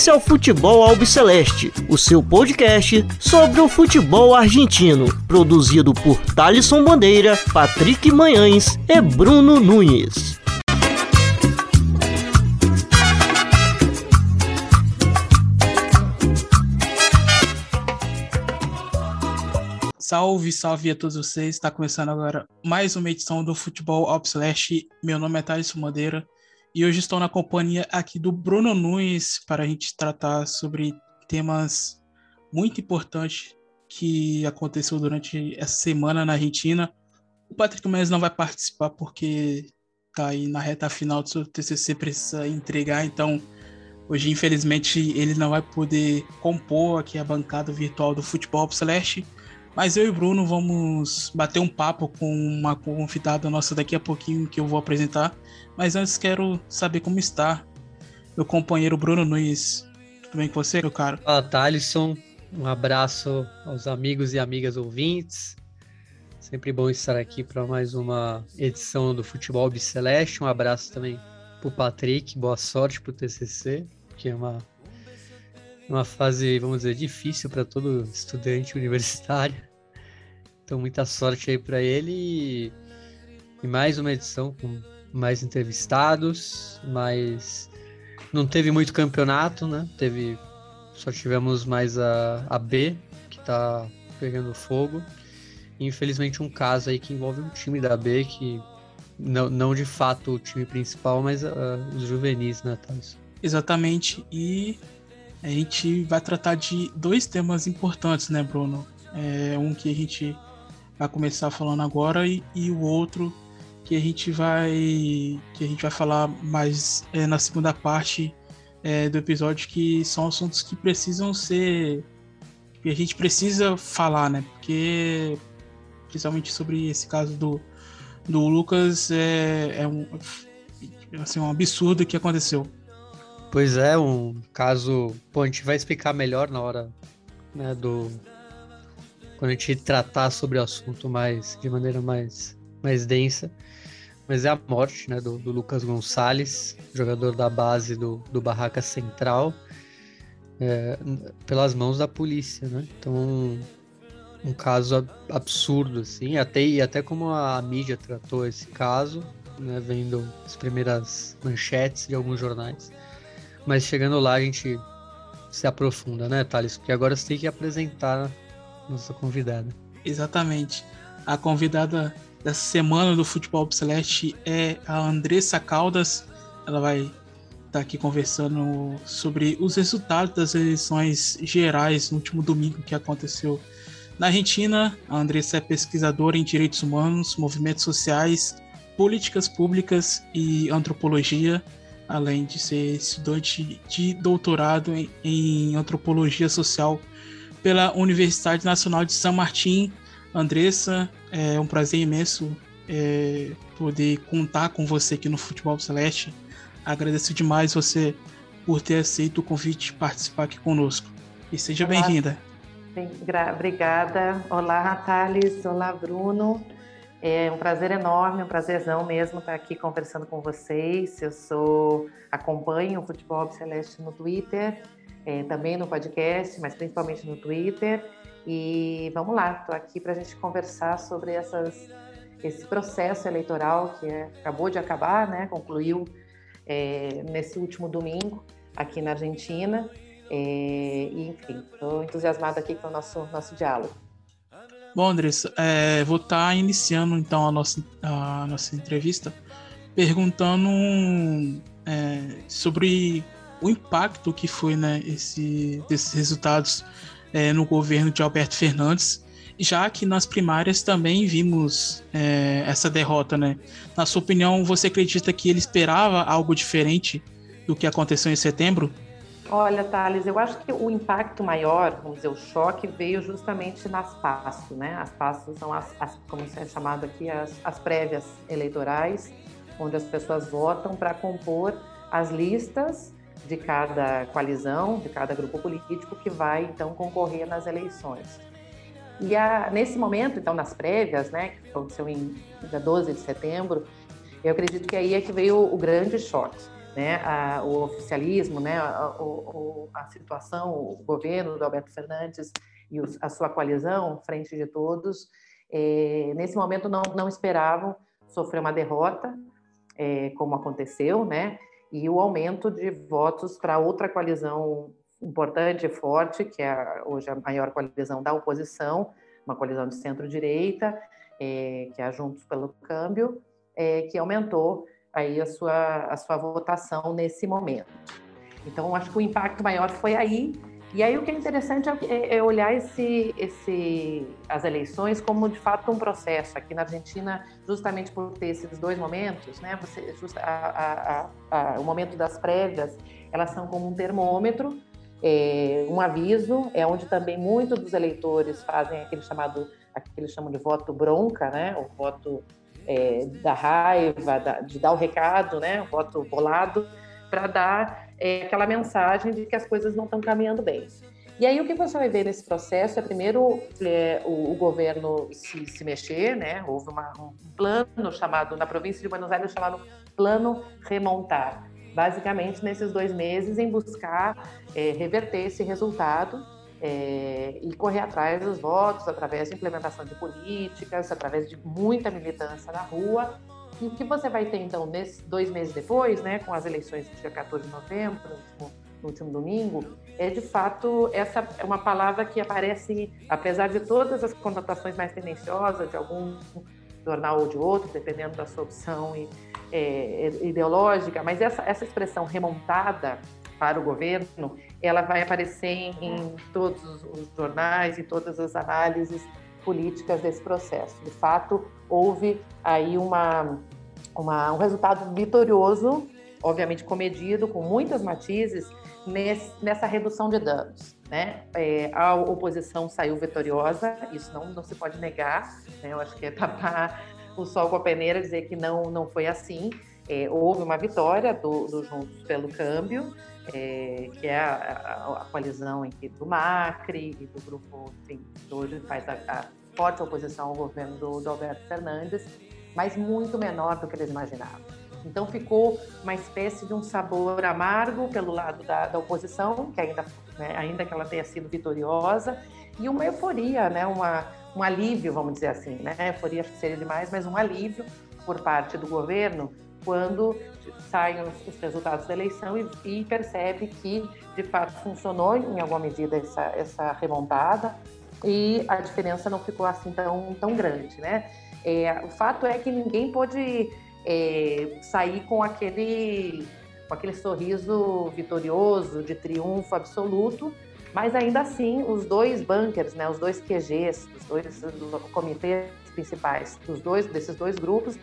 Esse é o Futebol Albiceleste, o seu podcast sobre o futebol argentino, produzido por Thalisson Bandeira, Patrick Manhães e Bruno Nunes. Salve, salve a todos vocês. Está começando agora mais uma edição do Futebol Albiceleste. Meu nome é Thalisson Bandeira e hoje estou na companhia aqui do Bruno Nunes para a gente tratar sobre temas muito importantes que aconteceu durante essa semana na Argentina. O Patrick Mendes não vai participar porque está aí na reta final do seu TCC, precisa entregar, então hoje infelizmente ele não vai poder compor aqui a bancada virtual do Futebol Celeste. Mas eu e o Bruno vamos bater um papo com uma convidada nossa daqui a pouquinho que eu vou apresentar. Mas antes quero saber como está meu companheiro Bruno Nunes. Tudo bem com você, meu caro? Fala, Thalisson. Um abraço aos amigos e amigas ouvintes. Sempre bom estar aqui para mais uma edição do Futebol Biceleste. Um abraço também para o Patrick. Boa sorte para o TCC, que é uma uma fase, vamos dizer, difícil para todo estudante universitário. Então, muita sorte aí para ele e, mais uma edição com mais entrevistados, mas não teve muito campeonato, né? Teve só tivemos mais a, a B que tá pegando fogo. E, infelizmente um caso aí que envolve um time da B que não, não de fato o time principal, mas uh, os juvenis, né, Thales? Exatamente. E a gente vai tratar de dois temas importantes, né, Bruno? É um que a gente vai começar falando agora e, e o outro que a gente vai que a gente vai falar mais é, na segunda parte é, do episódio que são assuntos que precisam ser que a gente precisa falar, né? Porque principalmente sobre esse caso do, do Lucas é, é um assim, um absurdo que aconteceu. Pois é, um caso. Pô, a gente vai explicar melhor na hora né, do. Quando a gente tratar sobre o assunto mais de maneira mais, mais densa. Mas é a morte né, do, do Lucas Gonçalves, jogador da base do, do Barraca Central, é, pelas mãos da polícia, né? Então, um, um caso absurdo, assim, até, e até como a mídia tratou esse caso, né, vendo as primeiras manchetes de alguns jornais. Mas chegando lá a gente se aprofunda, né, Thales? Porque agora você tem que apresentar a nossa convidada. Exatamente. A convidada dessa semana do Futebol Celeste é a Andressa Caldas. Ela vai estar tá aqui conversando sobre os resultados das eleições gerais no último domingo que aconteceu na Argentina. A Andressa é pesquisadora em direitos humanos, movimentos sociais, políticas públicas e antropologia além de ser estudante de doutorado em, em antropologia social pela Universidade Nacional de São Martin. Andressa, é um prazer imenso é, poder contar com você aqui no Futebol Celeste. Agradeço demais você por ter aceito o convite de participar aqui conosco. E seja bem-vinda. Obrigada. Olá, Thales. Olá, Bruno. É um prazer enorme, um prazerzão mesmo estar aqui conversando com vocês. Eu sou acompanho o Futebol Celeste no Twitter, é, também no podcast, mas principalmente no Twitter. E vamos lá, estou aqui para a gente conversar sobre essas, esse processo eleitoral que é, acabou de acabar, né? Concluiu é, nesse último domingo aqui na Argentina. É, e, enfim, estou entusiasmada aqui com o nosso nosso diálogo. Bom, Andressa, é, vou estar tá iniciando então a nossa, a nossa entrevista perguntando é, sobre o impacto que foi né, esse, desses resultados é, no governo de Alberto Fernandes, já que nas primárias também vimos é, essa derrota. Né? Na sua opinião, você acredita que ele esperava algo diferente do que aconteceu em setembro? Olha, Thales, eu acho que o impacto maior, vamos dizer, o choque veio justamente nas passos, né? As passos são as, as como é chamado aqui, as, as prévias eleitorais, onde as pessoas votam para compor as listas de cada coalizão, de cada grupo político que vai então concorrer nas eleições. E a, nesse momento, então, nas prévias, né, que aconteceu em dia 12 de setembro, eu acredito que aí é que veio o, grande choque né, a, o oficialismo, né, a, a, a, situação, o governo do Alberto Fernandes e os, a sua coalizão, Frente de Todos, é, nesse momento não, não esperavam sofrer uma derrota, é, como aconteceu, né, e o aumento de votos para outra coalizão importante e forte, que é hoje a maior coalizão da oposição, uma coalizão de centro-direita, é, que é a Juntos pelo Câmbio, é, que aumentou aí a sua, a sua votação nesse momento. Então, acho que o impacto maior foi aí. E aí o que é interessante é, é, é olhar esse, esse, as eleições como de fato um processo. Aqui na Argentina, justamente por ter esses dois momentos, né? Você, a, a, a, o momento das prévias, elas são como um termômetro, é, um aviso, é onde também muitos dos eleitores fazem aquele chamado, aquele chamam de voto bronca, né? O voto é, da raiva, da, de dar o recado, né, o voto bolado, para dar é, aquela mensagem de que as coisas não estão caminhando bem. E aí o que você vai ver nesse processo é primeiro é, o, o, governo se, se, mexer, né? Houve uma, um plano chamado na província de Buenos Aires chamado Plano Remontar, basicamente nesses dois meses em buscar é, reverter esse resultado é, e correr atrás dos votos através de implementação de políticas, através de muita militância na rua. E o que você vai ter, então, nesses dois meses depois, né, com as eleições do dia 14 de novembro, no último, no último domingo, é de fato essa é uma palavra que aparece, apesar de todas as conotações mais tendenciosas de algum jornal ou de outro, dependendo da sua opção e, é, ideológica, mas essa, essa expressão remontada para o governo, ela vai aparecer em, todos os jornais, em todas as análises políticas desse processo. De fato, houve aí uma, uma, um resultado vitorioso, obviamente comedido, com muitas matizes, nesse, nessa redução de danos. Né? É, a oposição saiu vitoriosa, isso não, não se pode negar, né? eu acho que é tapar o sol com a peneira dizer que não, não foi assim. É, houve uma vitória do, do Juntos pelo Câmbio, é, que é a, a, coalizão que, do Macri e do grupo, enfim, que hoje faz a, a, forte oposição ao governo do, do, Alberto Fernandes, mas muito menor do que eles imaginavam. Então ficou uma espécie de um sabor amargo pelo lado da, da oposição, que ainda, né, ainda que ela tenha sido vitoriosa, e uma euforia, né, uma, um alívio, vamos dizer assim, né? Euforia acho que seria demais, mas um alívio por parte do governo quando saem os, resultados da eleição e, e, percebe que, de fato, funcionou em alguma medida essa, essa remontada e a diferença não ficou assim tão, tão grande, né? É, o fato é que ninguém pôde é, sair com aquele, com aquele sorriso vitorioso, de triunfo absoluto, mas ainda assim, os dois bunkers, né, os dois QGs, os dois comitês principais dos dois, desses dois grupos,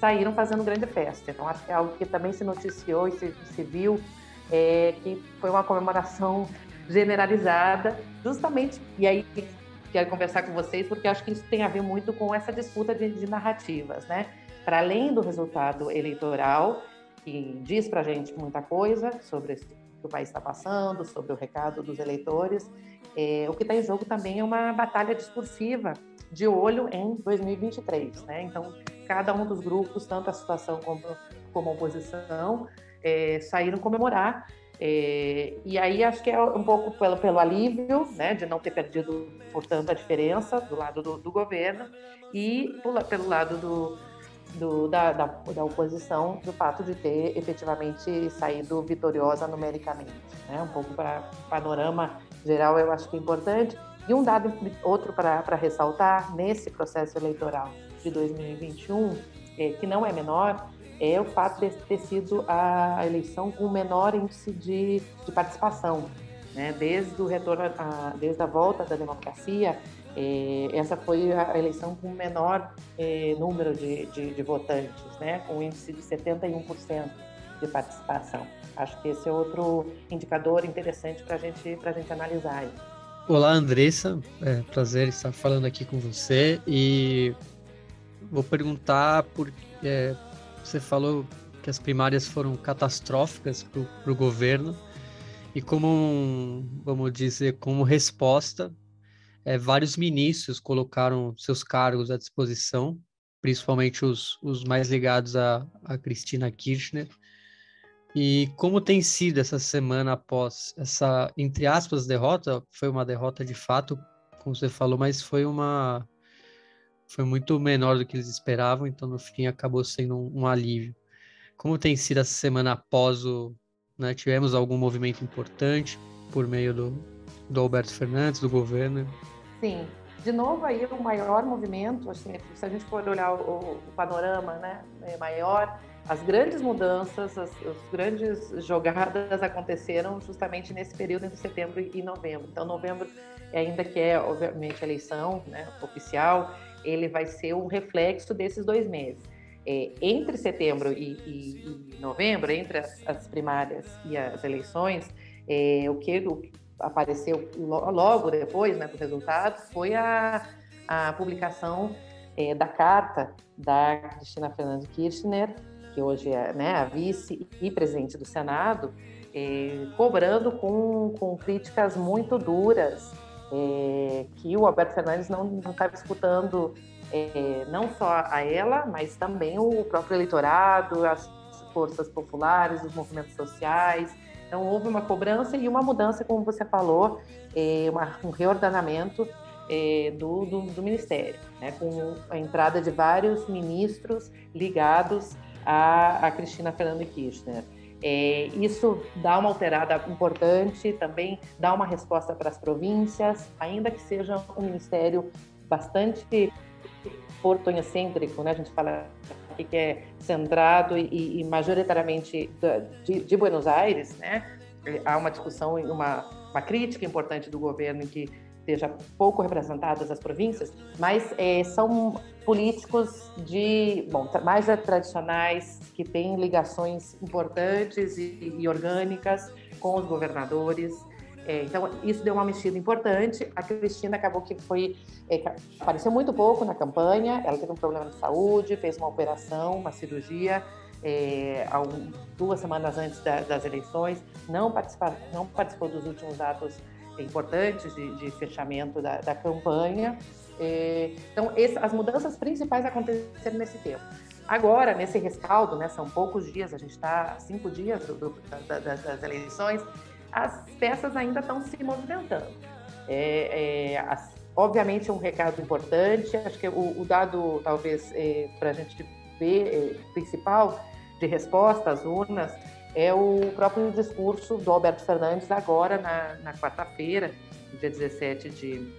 saíram fazendo grande festa. Então, acho que é algo que também se noticiou e se, se viu, é, que foi uma comemoração generalizada, justamente, e aí quero conversar com vocês, porque acho que isso tem a ver muito com essa disputa de, de narrativas, né? Para além do resultado eleitoral, que diz para a gente muita coisa sobre o que o país está passando, sobre o recado dos eleitores, é, o que está em jogo também é uma batalha discursiva de olho em 2023, né? Então, cada um dos grupos, tanto a situação como, como a oposição, é, saíram comemorar. É, e aí acho que é um pouco pelo, pelo alívio, né, de não ter perdido, portanto, a diferença do lado do, do governo e pelo, pelo lado do, do, da, da, da, oposição, do fato de ter efetivamente saído vitoriosa numericamente. Né? Um pouco para o panorama geral, eu acho que é importante. E um dado outro para ressaltar nesse processo eleitoral de 2021, é, que não é menor, é o fato de ter sido a eleição com o menor índice de, de participação. Né? Desde o retorno, a, desde a volta da democracia, é, essa foi a eleição com o menor é, número de, de, de, votantes, né? com um índice de 71% de participação. Acho que esse é outro indicador interessante para gente, a gente analisar. Aí. Olá, Andressa. É prazer estar falando aqui com você. E vou perguntar por é, você falou que as primárias foram catastróficas para o governo e como vamos dizer como resposta é, vários ministros colocaram seus cargos à disposição principalmente os, os mais ligados a, a Cristina Kirchner E como tem sido essa semana após essa, entre aspas, derrota? Foi uma derrota de fato, como você falou, mas foi uma. Foi muito menor do que eles esperavam, então no fim acabou sendo um, um alívio. Como tem sido essa semana após o. Né, tivemos algum movimento importante por meio do, do Alberto Fernandes, do governo? Sim, de novo aí o maior movimento, assim, se a gente for olhar o, o panorama né, é maior, as grandes mudanças, as, as, grandes jogadas aconteceram justamente nesse período entre setembro e novembro. Então, novembro, ainda que é, obviamente, a eleição né, oficial, ele vai ser um reflexo desses dois meses. É, entre setembro e, e, e, novembro, entre as, as, primárias e as eleições, é, o que apareceu logo depois né, do resultado foi a, a publicação é, da carta da Cristina Fernandes Kirchner que hoje é né, a vice e presidente do Senado, é, cobrando com, com críticas muito duras é, que o Alberto Fernandes não estava escutando é, não só a ela, mas também o próprio eleitorado, as forças populares, os movimentos sociais. Então houve uma cobrança e uma mudança, como você falou, é, uma, um reordenamento é, do, do, do, Ministério, né, com a entrada de vários ministros ligados a, a Cristina Fernanda Kirchner. É, isso dá uma alterada importante, também dá uma resposta para as províncias, ainda que seja um ministério bastante portonhocêntrico, né? a gente fala aqui que é centrado e, e majoritariamente de, de, Buenos Aires, né? há uma discussão e uma, uma crítica importante do governo em que esteja pouco representadas as províncias, mas é, são políticos de, bom, mais tradicionais, que têm ligações importantes e, e orgânicas com os governadores. É, então, isso deu uma mexida importante. A Cristina acabou que foi. É, apareceu muito pouco na campanha, ela teve um problema de saúde, fez uma operação, uma cirurgia. É, duas semanas antes da, das eleições, não, participa, não participou dos últimos atos importantes de, de fechamento da, da campanha. É, então, esse, as mudanças principais aconteceram nesse tempo. Agora, nesse rescaldo, né, são poucos dias, a gente está cinco dias do, do, da, das eleições, as peças ainda estão se movimentando. É, é, as, obviamente, um recado importante, acho que o, o dado, talvez, é, para a gente ver, é, principal de resposta às urnas, é o próprio discurso do Alberto Fernandes agora na, na quarta-feira, dia 17 de,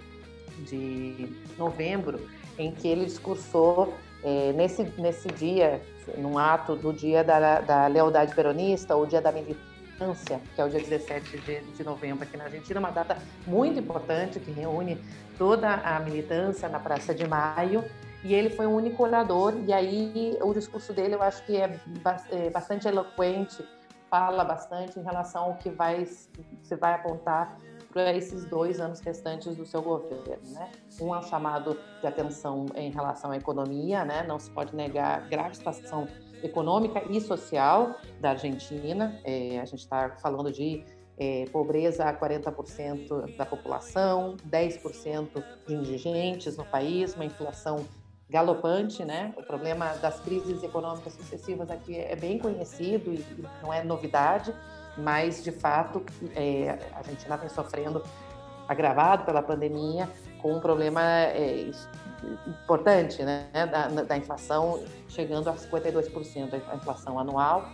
de novembro, em que ele discursou é, nesse, nesse dia, num ato do dia da, da lealdade peronista, ou dia da militância, que é o dia 17 de, de novembro aqui na Argentina, uma data muito importante que reúne toda a militância na Praça de Maio, e ele foi o único orador, e aí o discurso dele eu acho que é, é bastante eloquente fala bastante em relação ao que vai, você vai apontar para esses dois anos restantes do seu governo, né? Um é o chamado de atenção em relação à economia, né? Não se pode negar a grave situação econômica e social da Argentina. É, a gente está falando de é, pobreza a 40% da população, 10% de indigentes no país, uma inflação galopante, né? O problema das crises econômicas sucessivas aqui é bem conhecido e não é novidade, mas de fato é, a Argentina vem sofrendo agravado pela pandemia com um problema é, importante, né? Da, da, inflação chegando a 52% a inflação anual.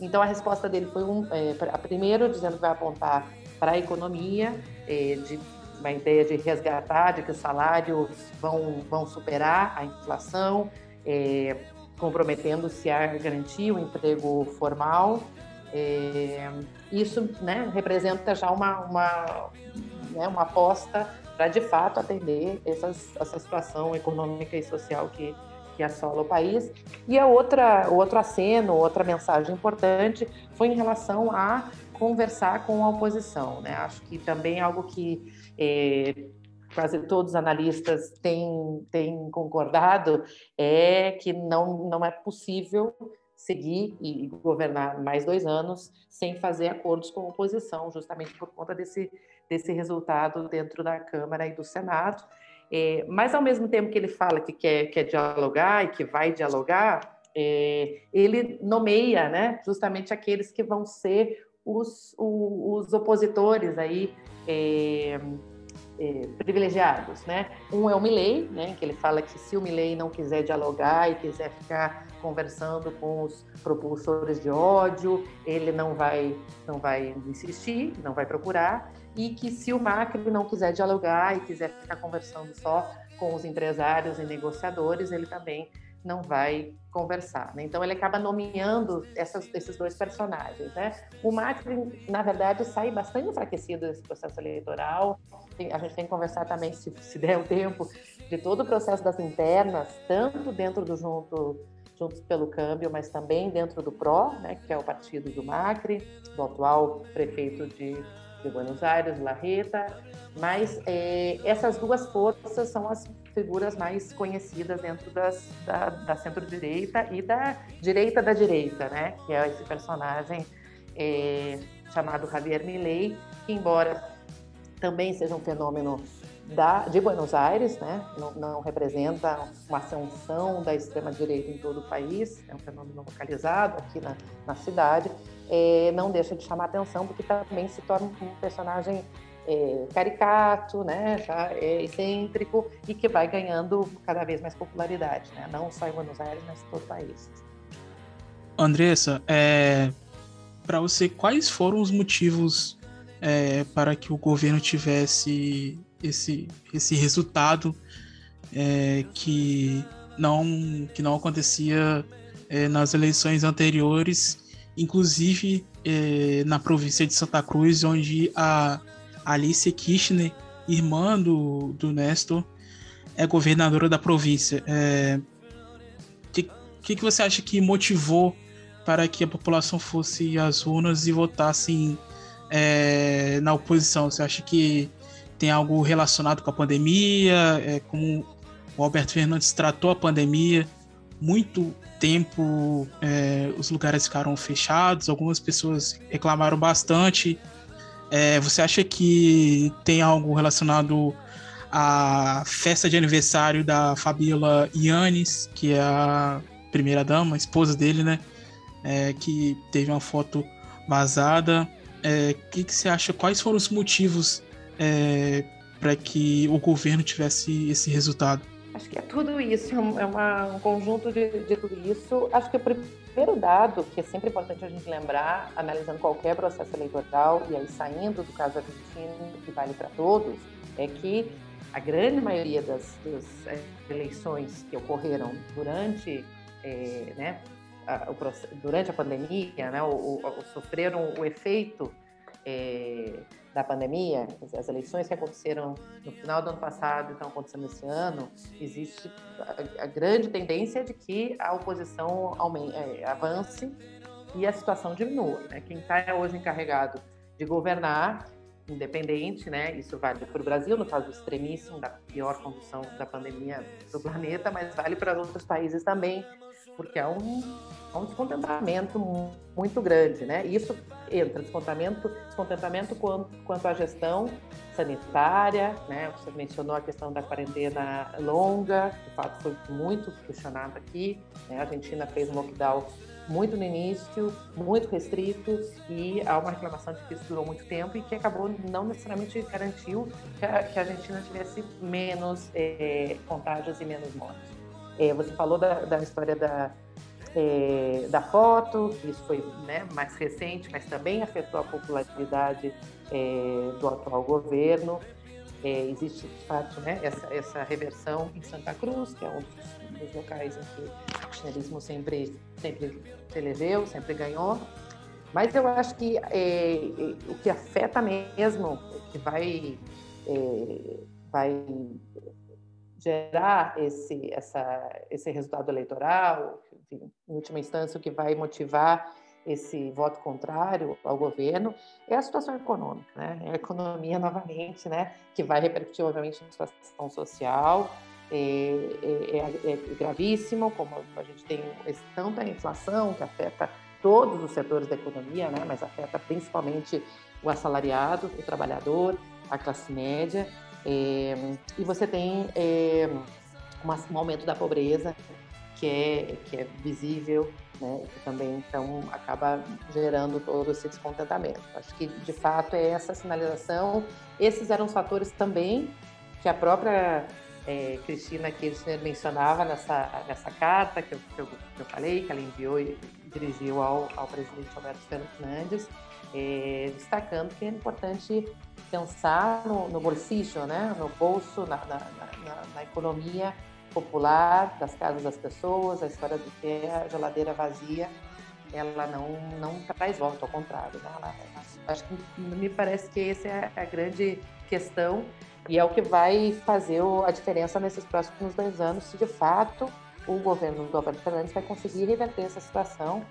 Então a resposta dele foi um, é, primeiro dizendo que vai apontar para a economia é, de uma ideia de resgatar, de que os salários vão, vão superar a inflação, é, comprometendo-se a garantir o emprego formal. É, isso né, representa já uma, uma, né, uma aposta para, de fato, atender essas, essa situação econômica e social que, que assola o país. E a outra, outro aceno, outra mensagem importante foi em relação a conversar com a oposição. Né? Acho que também é algo que é, quase todos os analistas têm, têm concordado, é que não, não é possível seguir e governar mais dois anos sem fazer acordos com a oposição, justamente por conta desse, desse resultado dentro da Câmara e do Senado. É, mas, ao mesmo tempo que ele fala que quer, quer dialogar e que vai dialogar, é, ele nomeia, né, justamente aqueles que vão ser os, os, os opositores aí é, é, privilegiados, né? Um é o Milley, né, que ele fala que se o Milley não quiser dialogar e quiser ficar conversando com os propulsores de ódio, ele não vai não vai insistir, não vai procurar, e que se o Macri não quiser dialogar e quiser ficar conversando só com os empresários e negociadores, ele também não vai conversar. Né? Então ele acaba nomeando essas, esses dois personagens. Né? O Macri, na verdade, sai bastante enfraquecido desse processo eleitoral. A gente tem que conversar também, se, se der o tempo, de todo o processo das internas, tanto dentro do Junto, Juntos pelo Câmbio, mas também dentro do PRO, né, que é o partido do Macri, do atual prefeito de, de Buenos Aires, Larreta. Mas é, essas duas forças são as figuras mais conhecidas dentro das, da, da centro-direita e da direita da direita, né? Que é esse personagem é, chamado Javier Milei, que embora também seja um fenômeno da, de Buenos Aires, né? Não, não, representa uma ascensão da extrema-direita em todo o país, é um fenômeno localizado aqui na, na cidade, é, não deixa de chamar atenção porque também se torna um personagem é, caricato, né, já é excêntrico e que vai ganhando cada vez mais popularidade, né, não só em Buenos Aires, mas em todo o país. Andressa, é, para você, quais foram os motivos é, para que o governo tivesse esse, esse resultado é, que, não, que não acontecia é, nas eleições anteriores, inclusive é, na província de Santa Cruz, onde a Alice Kirchner, irmã do, do Nestor, é governadora da província. O é, que, que, você acha que motivou para que a população fosse às urnas e votasse é, na oposição? Você acha que tem algo relacionado com a pandemia? É, como o Alberto Fernandes tratou a pandemia? Muito tempo é, os lugares ficaram fechados, algumas pessoas reclamaram bastante é, você acha que tem algo relacionado à festa de aniversário da Fabiola Yannis, que é a primeira dama, esposa dele, né? É, que teve uma foto vazada. O é, que, que, você acha? Quais foram os motivos é, para que o governo tivesse esse resultado? Acho que é tudo isso, é, um, é uma, um conjunto de, de tudo isso. Acho que o primeiro dado, que é sempre importante a gente lembrar, analisando qualquer processo eleitoral, e aí saindo do caso argentino, que vale para todos, é que a grande maioria das, das eleições que ocorreram durante, é, né, a, o, durante a pandemia, né, o, o, sofreram o efeito é, da pandemia, as eleições que aconteceram no final do ano passado e estão acontecendo esse ano, existe a, a grande tendência de que a oposição aumente, é, avance e a situação diminua. Né? Quem está hoje encarregado de governar, independente, né? isso vale para o Brasil, no caso extremíssimo, da pior condição da pandemia do planeta, mas vale para outros países também, porque é um, um descontentamento muito grande, né? Isso entra descontentamento, descontentamento quanto, quanto à gestão sanitária, né? Você mencionou a questão da quarentena longa, de fato foi muito questionado aqui. Né? A Argentina fez um lockdown muito no início, muito restrito, e há uma reclamação de que isso durou muito tempo e que acabou não necessariamente garantiu que a, que a Argentina tivesse menos é, contágios e menos mortes. É, você falou da, da história da, é, da foto, isso foi né, mais recente, mas também afetou a popularidade é, do atual governo. É, existe, de fato, né, essa, essa reversão em Santa Cruz, que é um dos, dos locais em que o chinelismo sempre, sempre se elegeu, sempre ganhou. Mas eu acho que é, o que afeta mesmo, que vai, é, vai gerar esse, essa, esse resultado eleitoral, enfim, em última instância, o que vai motivar esse voto contrário ao governo é a situação econômica, né? É a economia novamente, né? Que vai repercutir obviamente na situação social. É, é, é, é gravíssimo, como a gente tem tanta inflação que afeta todos os setores da economia, né? Mas afeta principalmente o assalariado, o trabalhador, a classe média. É, e você tem é, um aumento da pobreza que é, que é visível, né, que também então acaba gerando todo esse descontentamento. Acho que de fato é essa sinalização. Esses eram os fatores também que a própria é, Cristina Kirchner mencionava nessa, nessa carta que eu, que eu, que, eu, falei, que ela enviou e dirigiu ao, ao presidente Alberto Fernandes, é, destacando que é importante pensar no, no bolsillo, né, no bolso, na, na, na, na, economia popular das casas das pessoas, a história de ter a geladeira vazia, ela não, não traz volta, ao contrário. Né? Ela, acho que me parece que essa é a grande questão e é o que vai fazer a diferença nesses próximos dois anos, se de fato o governo do Alberto Fernandes vai conseguir reverter essa situação,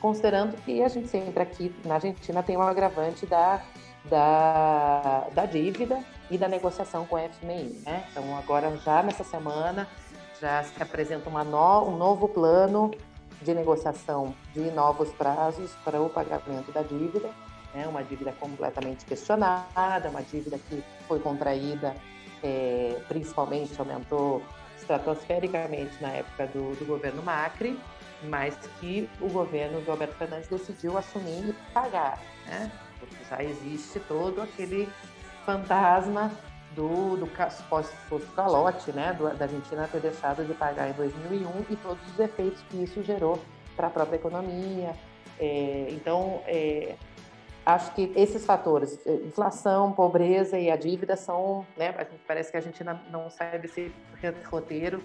considerando que a gente sempre aqui na Argentina tem um agravante da, da, da dívida e da negociação com a FMI. Né? Então, agora, já nessa semana, já se apresenta no, um novo plano de negociação de novos prazos para o pagamento da dívida né? uma dívida completamente questionada, uma dívida que foi contraída, é, principalmente aumentou estratosfericamente na época do, do, governo Macri, mas que o governo do Alberto Fernandes decidiu assumir e pagar, né? porque já existe todo aquele fantasma do, do suposto calote né? Do, da Argentina ter deixado de pagar em 2001 e todos os efeitos que isso gerou para a própria economia. É, então, é, acho que esses fatores, eh, inflação, pobreza e a dívida são, né, parece que a gente não sai desse roteiro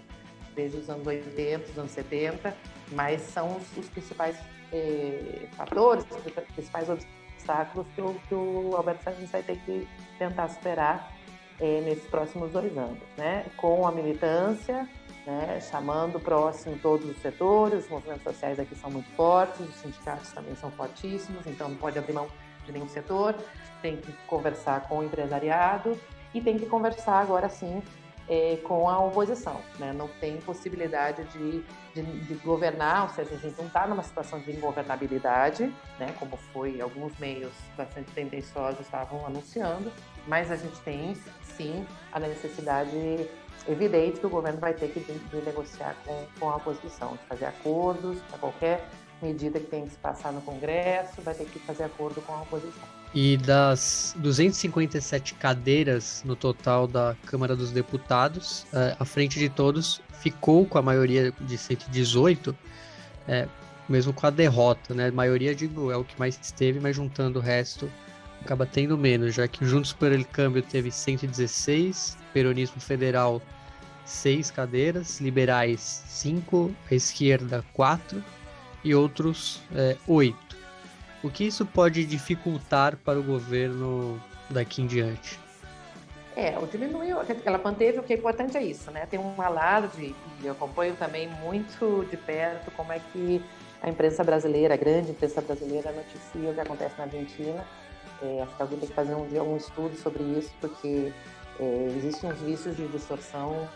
desde os anos 80, os anos 70, mas são os, os principais eh, fatores, os principais obstáculos que o, que o Alberto Fernandes vai ter que tentar superar eh, nesses próximos dois anos, né, com a militância, né, chamando próximo todos os setores, os movimentos sociais aqui são muito fortes, os sindicatos também são fortíssimos, então não pode abrir mão de nenhum setor, tem que conversar com o empresariado e tem que conversar agora sim é, com a oposição. Né? Não tem possibilidade de, de, de, governar, ou seja, a gente não está numa situação de ingovernabilidade, né? como foi alguns meios bastante tendenciosos estavam anunciando, mas a gente tem sim a necessidade evidente que o governo vai ter que de, de negociar com, com a oposição, de fazer acordos para qualquer medida que tem que se passar no Congresso, vai ter que fazer acordo com a oposição. E das 257 cadeiras no total da Câmara dos Deputados, é, à frente de todos, ficou com a maioria de 118, é, mesmo com a derrota, né? A maioria, digo, é o que mais teve, mas juntando o resto, acaba tendo menos, já que Juntos por ele Câmbio teve 116, Peronismo Federal 6 cadeiras, Liberais 5, a esquerda 4 e outros é, oito. O que isso pode dificultar para o governo daqui em diante? É, o diminuiu, ela manteve, o que é importante é isso, né? Tem um alarde, e eu acompanho também muito de perto como é que a imprensa brasileira, a grande imprensa brasileira, noticia o que acontece na Argentina. É, acho que alguém tem que fazer um estudo sobre isso, porque é, existem uns vícios de distorção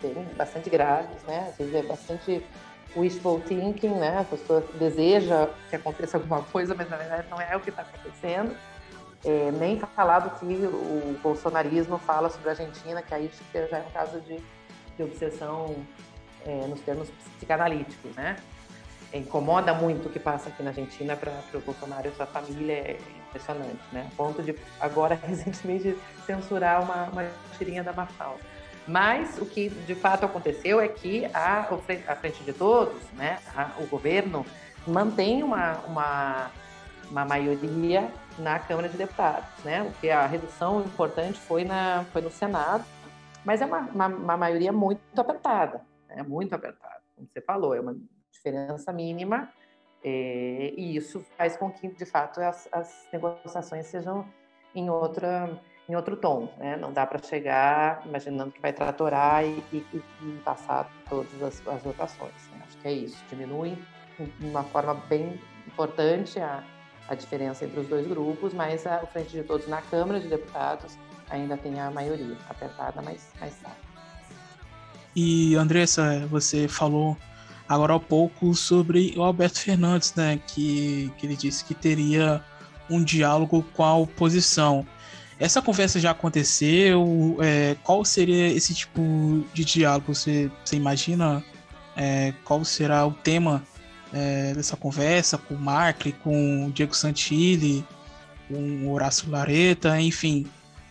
bem, bastante graves, né? Às vezes é bastante wishful thinking, né? A pessoa deseja que aconteça alguma coisa, mas na verdade não é o que está acontecendo. É, nem falar do que o bolsonarismo fala sobre a Argentina, que aí já é um caso de, de obsessão é, nos termos psicanalíticos, né? Incomoda muito o que passa aqui na Argentina para o Bolsonaro e sua família, é impressionante, né? A ponto de agora, recentemente, censurar uma, uma tirinha da Mafalda. Mas o que de fato aconteceu é que a, a frente de todos, né, a, o governo mantém uma, uma, uma maioria na Câmara de Deputados, né? O que a redução importante foi na foi no Senado, mas é uma, uma, uma maioria muito apertada, né? muito apertada, como você falou, é uma diferença mínima é, e isso faz com que de fato as, as negociações sejam em outra em outro tom, né? Não dá para chegar imaginando que vai tratorar e, e, e passar todas as, as votações. Né? Acho que é isso. Diminui de uma forma bem importante a, a diferença entre os dois grupos, mas a, o Frente de Todos na Câmara de Deputados ainda tem a maioria, apertada, mas mais sabe. E Andressa, você falou agora há pouco sobre o Alberto Fernandes, né? Que, que ele disse que teria um diálogo com a oposição. Essa conversa já aconteceu? É, qual seria esse tipo de diálogo? Você, você imagina é, qual será o tema é, dessa conversa com o Markley, com o Diego Santilli, com o Horácio Lareta, enfim.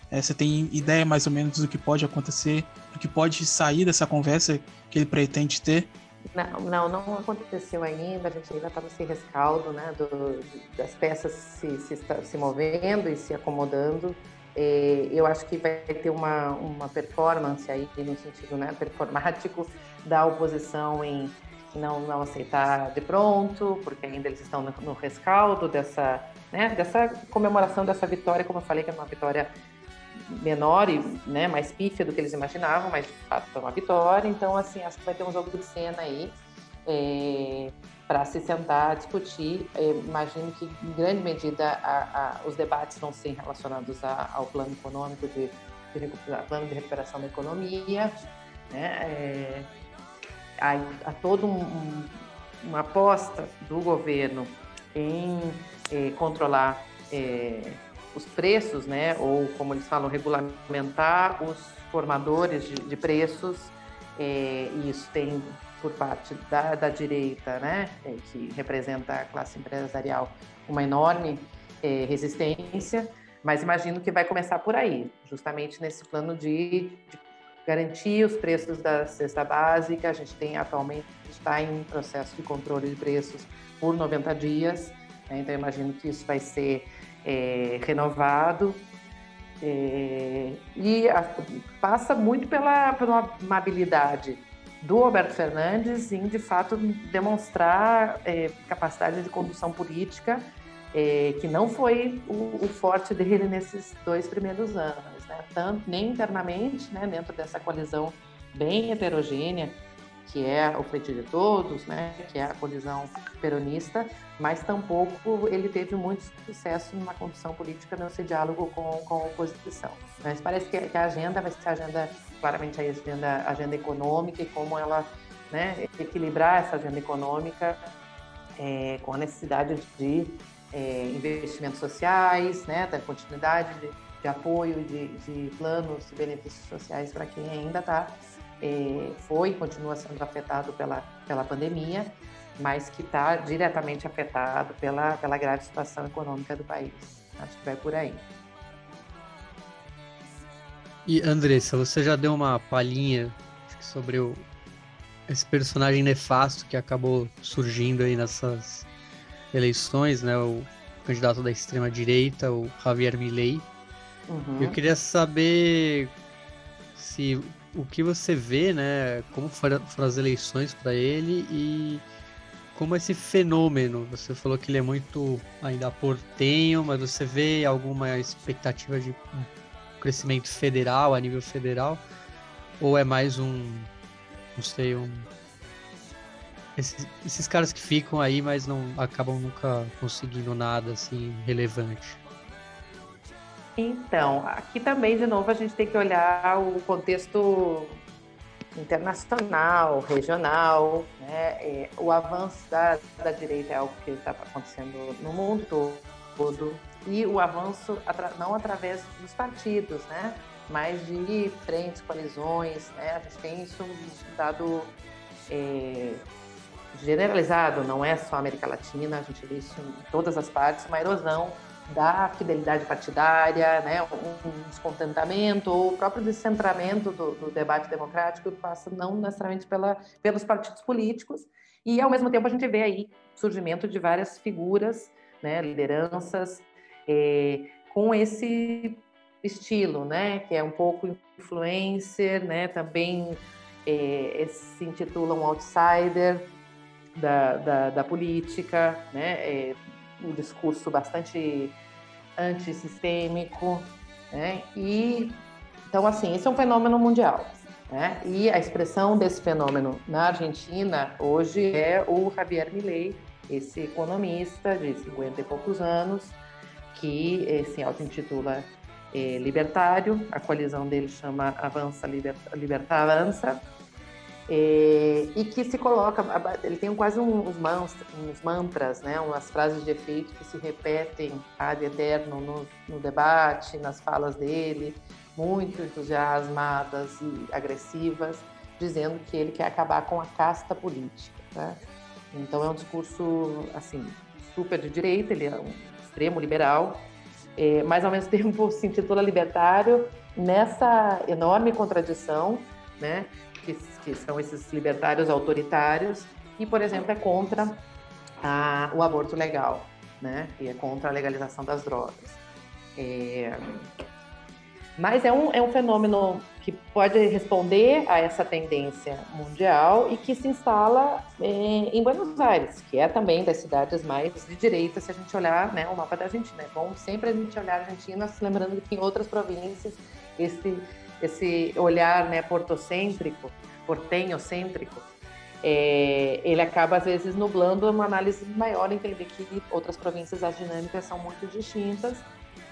É, você tem ideia mais ou menos do que pode acontecer, do que pode sair dessa conversa que ele pretende ter? Não, não, não aconteceu ainda, a gente ainda está nesse rescaldo né, do, das peças se, se, se movendo e se acomodando. É, eu acho que vai ter uma, uma performance aí, no sentido né, performático, da oposição em não, não aceitar de pronto, porque ainda eles estão no, no rescaldo dessa, né, dessa comemoração dessa vitória, como eu falei, que é uma vitória menor e né, mais pífia do que eles imaginavam, mas de fato foi uma vitória. Então, assim, acho que vai ter um jogo de cena aí é, para se sentar, discutir. Imagino que, em grande medida, a, a, os debates vão ser relacionados a, ao plano econômico, de, de, plano de recuperação da economia, né? É, a, toda um, uma aposta do governo em é, controlar é, os preços, né, ou como eles falam, regulamentar os formadores de, de preços, é, e isso tem por parte da, da direita, né, é, que representa a classe empresarial, uma enorme é, resistência, mas imagino que vai começar por aí, justamente nesse plano de, de garantir os preços da cesta básica. A gente tem atualmente está em processo de controle de preços por 90 dias, né, então imagino que isso vai ser é, renovado. E a, passa muito pela, pela amabilidade do Roberto Fernandes em, de fato, demonstrar é, capacidade de condução política, é, que não foi o, o, forte dele nesses dois primeiros anos, né? Tanto, nem internamente, né, dentro dessa coalizão bem heterogênea, que é o Frente de Todos, né, que é a colisão peronista, mas tampouco ele teve muito sucesso numa condução política nesse diálogo com, com a oposição. Mas parece que a agenda vai ser a agenda, claramente a agenda, agenda econômica e como ela né, equilibrar essa agenda econômica é, com a necessidade de é, investimentos sociais, né, da continuidade de, de apoio, de, de planos de benefícios sociais para quem ainda está é, foi e continua sendo afetado pela, pela pandemia, mas que está diretamente afetado pela, pela grave situação econômica do país. Acho que vai por aí. E Andressa, você já deu uma palhinha sobre o, esse personagem nefasto que acabou surgindo aí nessas eleições, né? O candidato da extrema direita, o Javier Milei. Uhum. Eu queria saber se o que você vê, né? Como foram, foram as eleições para ele e como esse fenômeno. Você falou que ele é muito ainda portenho, mas você vê alguma expectativa de crescimento federal, a nível federal? Ou é mais um, não sei, um esses, esses caras que ficam aí, mas não acabam nunca conseguindo nada assim relevante? Então, aqui também, de novo, a gente tem que olhar o contexto internacional, regional, né? É, o avanço da, da direita é algo que está acontecendo no mundo todo e o avanço não através dos partidos, né? Mas de frentes, coalizões, né? A gente tem isso dado é, generalizado, não é só América Latina, a gente vê isso em todas as partes, uma erosão da fidelidade partidária, né, um descontentamento ou o próprio descentramento do, do, debate democrático passa não necessariamente pela, pelos partidos políticos e ao mesmo tempo a gente vê aí surgimento de várias figuras, né, lideranças é, com esse estilo, né, que é um pouco influencer, né, também é, se intitula um outsider da, da, da política, né, é, um discurso bastante antissistêmico, né? E então assim, esse é um fenômeno mundial, né? E a expressão desse fenômeno na Argentina hoje é o Javier Milei, esse economista de 50 e poucos anos que eh, se auto-intitula eh, libertário, a coalizão dele chama Avança Liberta, Liberta Avança, é, e que se coloca, ele tem quase uns, uns mantras, né, umas frases de efeito que se repetem ad eterno no, no debate, nas falas dele, muito entusiasmadas e agressivas, dizendo que ele quer acabar com a casta política. Tá? Então é um discurso assim super de direita, ele é um extremo liberal, é, mas ao mesmo tempo se intitula libertário nessa enorme contradição, né, que, que são esses libertários autoritários e, por exemplo, é contra a, o aborto legal, né, e é contra a legalização das drogas. É, mas é um, é um fenômeno que pode responder a essa tendência mundial e que se instala é, em Buenos Aires, que é também das cidades mais de direita, se a gente olhar né, o mapa da Argentina. É bom sempre a gente olhar a Argentina, se lembrando que em outras províncias esse, esse olhar né, portocêntrico, portenhocêntrico, é, ele acaba às vezes nublando uma análise maior, entender que outras províncias as dinâmicas são muito distintas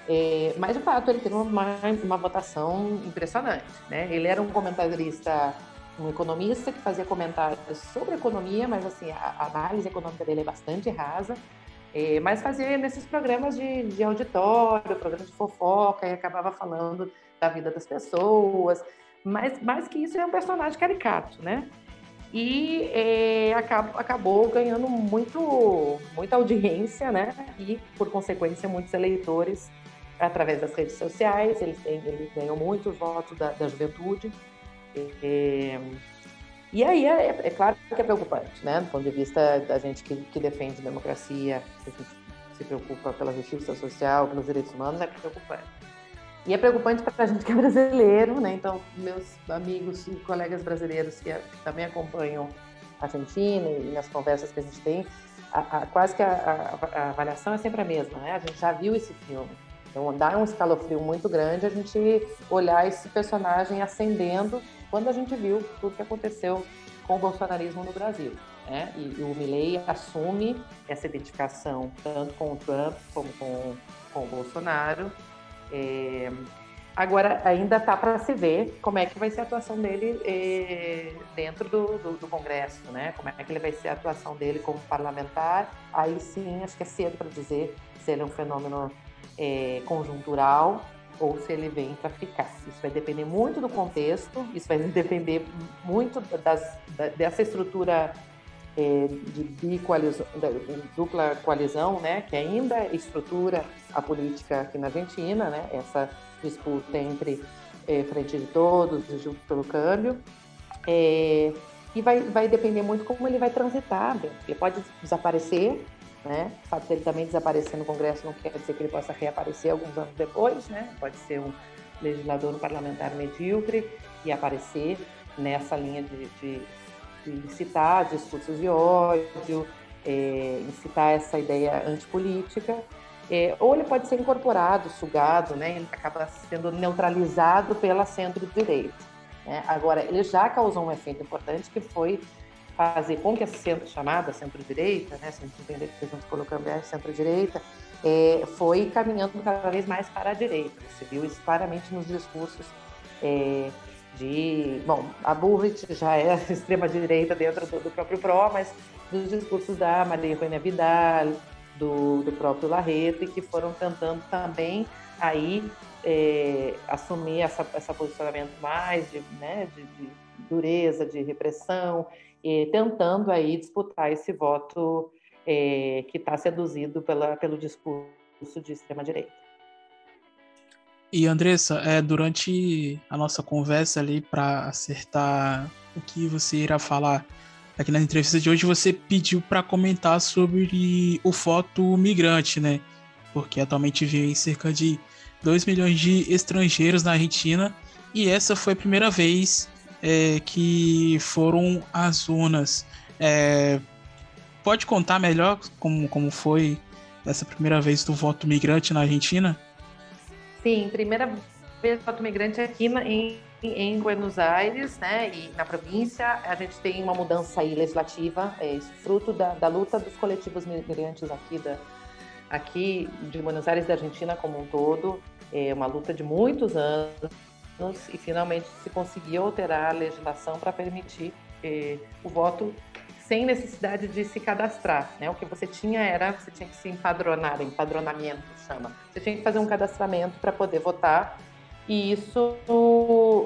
é, mas, de fato, ele teve uma, uma votação impressionante. Né? Ele era um comentarista, um economista que fazia comentários sobre economia, mas assim, a, a análise econômica dele é bastante rasa. É, mas fazia nesses programas de, de auditório, programas de fofoca, e acabava falando da vida das pessoas. Mas mais que isso, é um personagem caricato, né? e é, acabou, acabou ganhando muito, muita audiência, né? E, por consequência, muitos eleitores através das redes sociais, eles, têm, eles ganham muitos votos da, da juventude. E, e aí é, é, claro que é preocupante, né? Do ponto de vista da gente que, que defende democracia, que se preocupa pela justiça social, pelos direitos humanos, é preocupante. E é preocupante para a gente que é brasileiro, né? Então, meus amigos e colegas brasileiros que, também acompanham a Argentina e nas conversas que a gente tem, a, a, quase que a, a, avaliação é sempre a mesma, né? A gente já viu esse filme. Então, dá um escalofrio muito grande a gente olhar esse personagem ascendendo quando a gente viu tudo que aconteceu com o bolsonarismo no Brasil. Né? E, e o Milley assume essa identificação tanto com o Trump como com, com o Bolsonaro. É... Agora, ainda está para se ver como é que vai ser a atuação dele é, dentro do, do, do, Congresso, né? Como é que ele vai ser a atuação dele como parlamentar. Aí sim, acho que é cedo para dizer se ele é um fenômeno é, conjuntural ou se ele vem para ficar. Isso vai depender muito do contexto, isso vai depender muito das, da, dessa estrutura é, de dupla coalizão, né, que ainda estrutura a política aqui na Argentina, né, essa disputa entre é, Frente de Todos e Juntos pelo Câmbio. É, e vai, vai depender muito como ele vai transitar. Ele pode desaparecer né? O fato dele também desaparecer no Congresso não quer dizer que ele possa reaparecer alguns anos depois, né? Pode ser um legislador, um parlamentar medíocre e aparecer nessa linha de, de, de incitar discursos de ódio, é, incitar essa ideia antipolítica, é, ou ele pode ser incorporado, sugado, né? Ele acaba sendo neutralizado pela centro-direita. Né? Agora, ele já causou um efeito importante que foi fazer com que essa centro, chamada centro-direita, né, se a gente entender que estamos colocando é centro-direita, é, foi caminhando cada vez mais para a direita. Você viu isso claramente nos discursos é, de. Bom, a Burrit já é extrema-direita dentro do, do, próprio PRO, mas dos discursos da Maria Eugênia Vidal, do, do próprio Larreta, que foram tentando também aí é, assumir essa, esse posicionamento mais de, né, de, de dureza, de repressão, tentando aí disputar esse voto é, que está seduzido pela, pelo discurso de extrema direita. E Andressa, é, durante a nossa conversa ali para acertar o que você irá falar aqui na entrevista de hoje, você pediu para comentar sobre o voto migrante, né? Porque atualmente vivem cerca de 2 milhões de estrangeiros na Argentina e essa foi a primeira vez é, que foram as urnas. É, pode contar melhor como, como foi essa primeira vez do voto migrante na Argentina? Sim, primeira vez do voto migrante aqui na, em, em Buenos Aires, né, e na província, a gente tem uma mudança aí legislativa, é, fruto da, da luta dos coletivos migrantes aqui, da, aqui de Buenos Aires da Argentina como um todo, é uma luta de muitos anos, e finalmente se conseguiu alterar a legislação para permitir eh, o voto sem necessidade de se cadastrar. Né? O que você tinha era, você tinha que se empadronar, empadronamento chama. Você tinha que fazer um cadastramento para poder votar e isso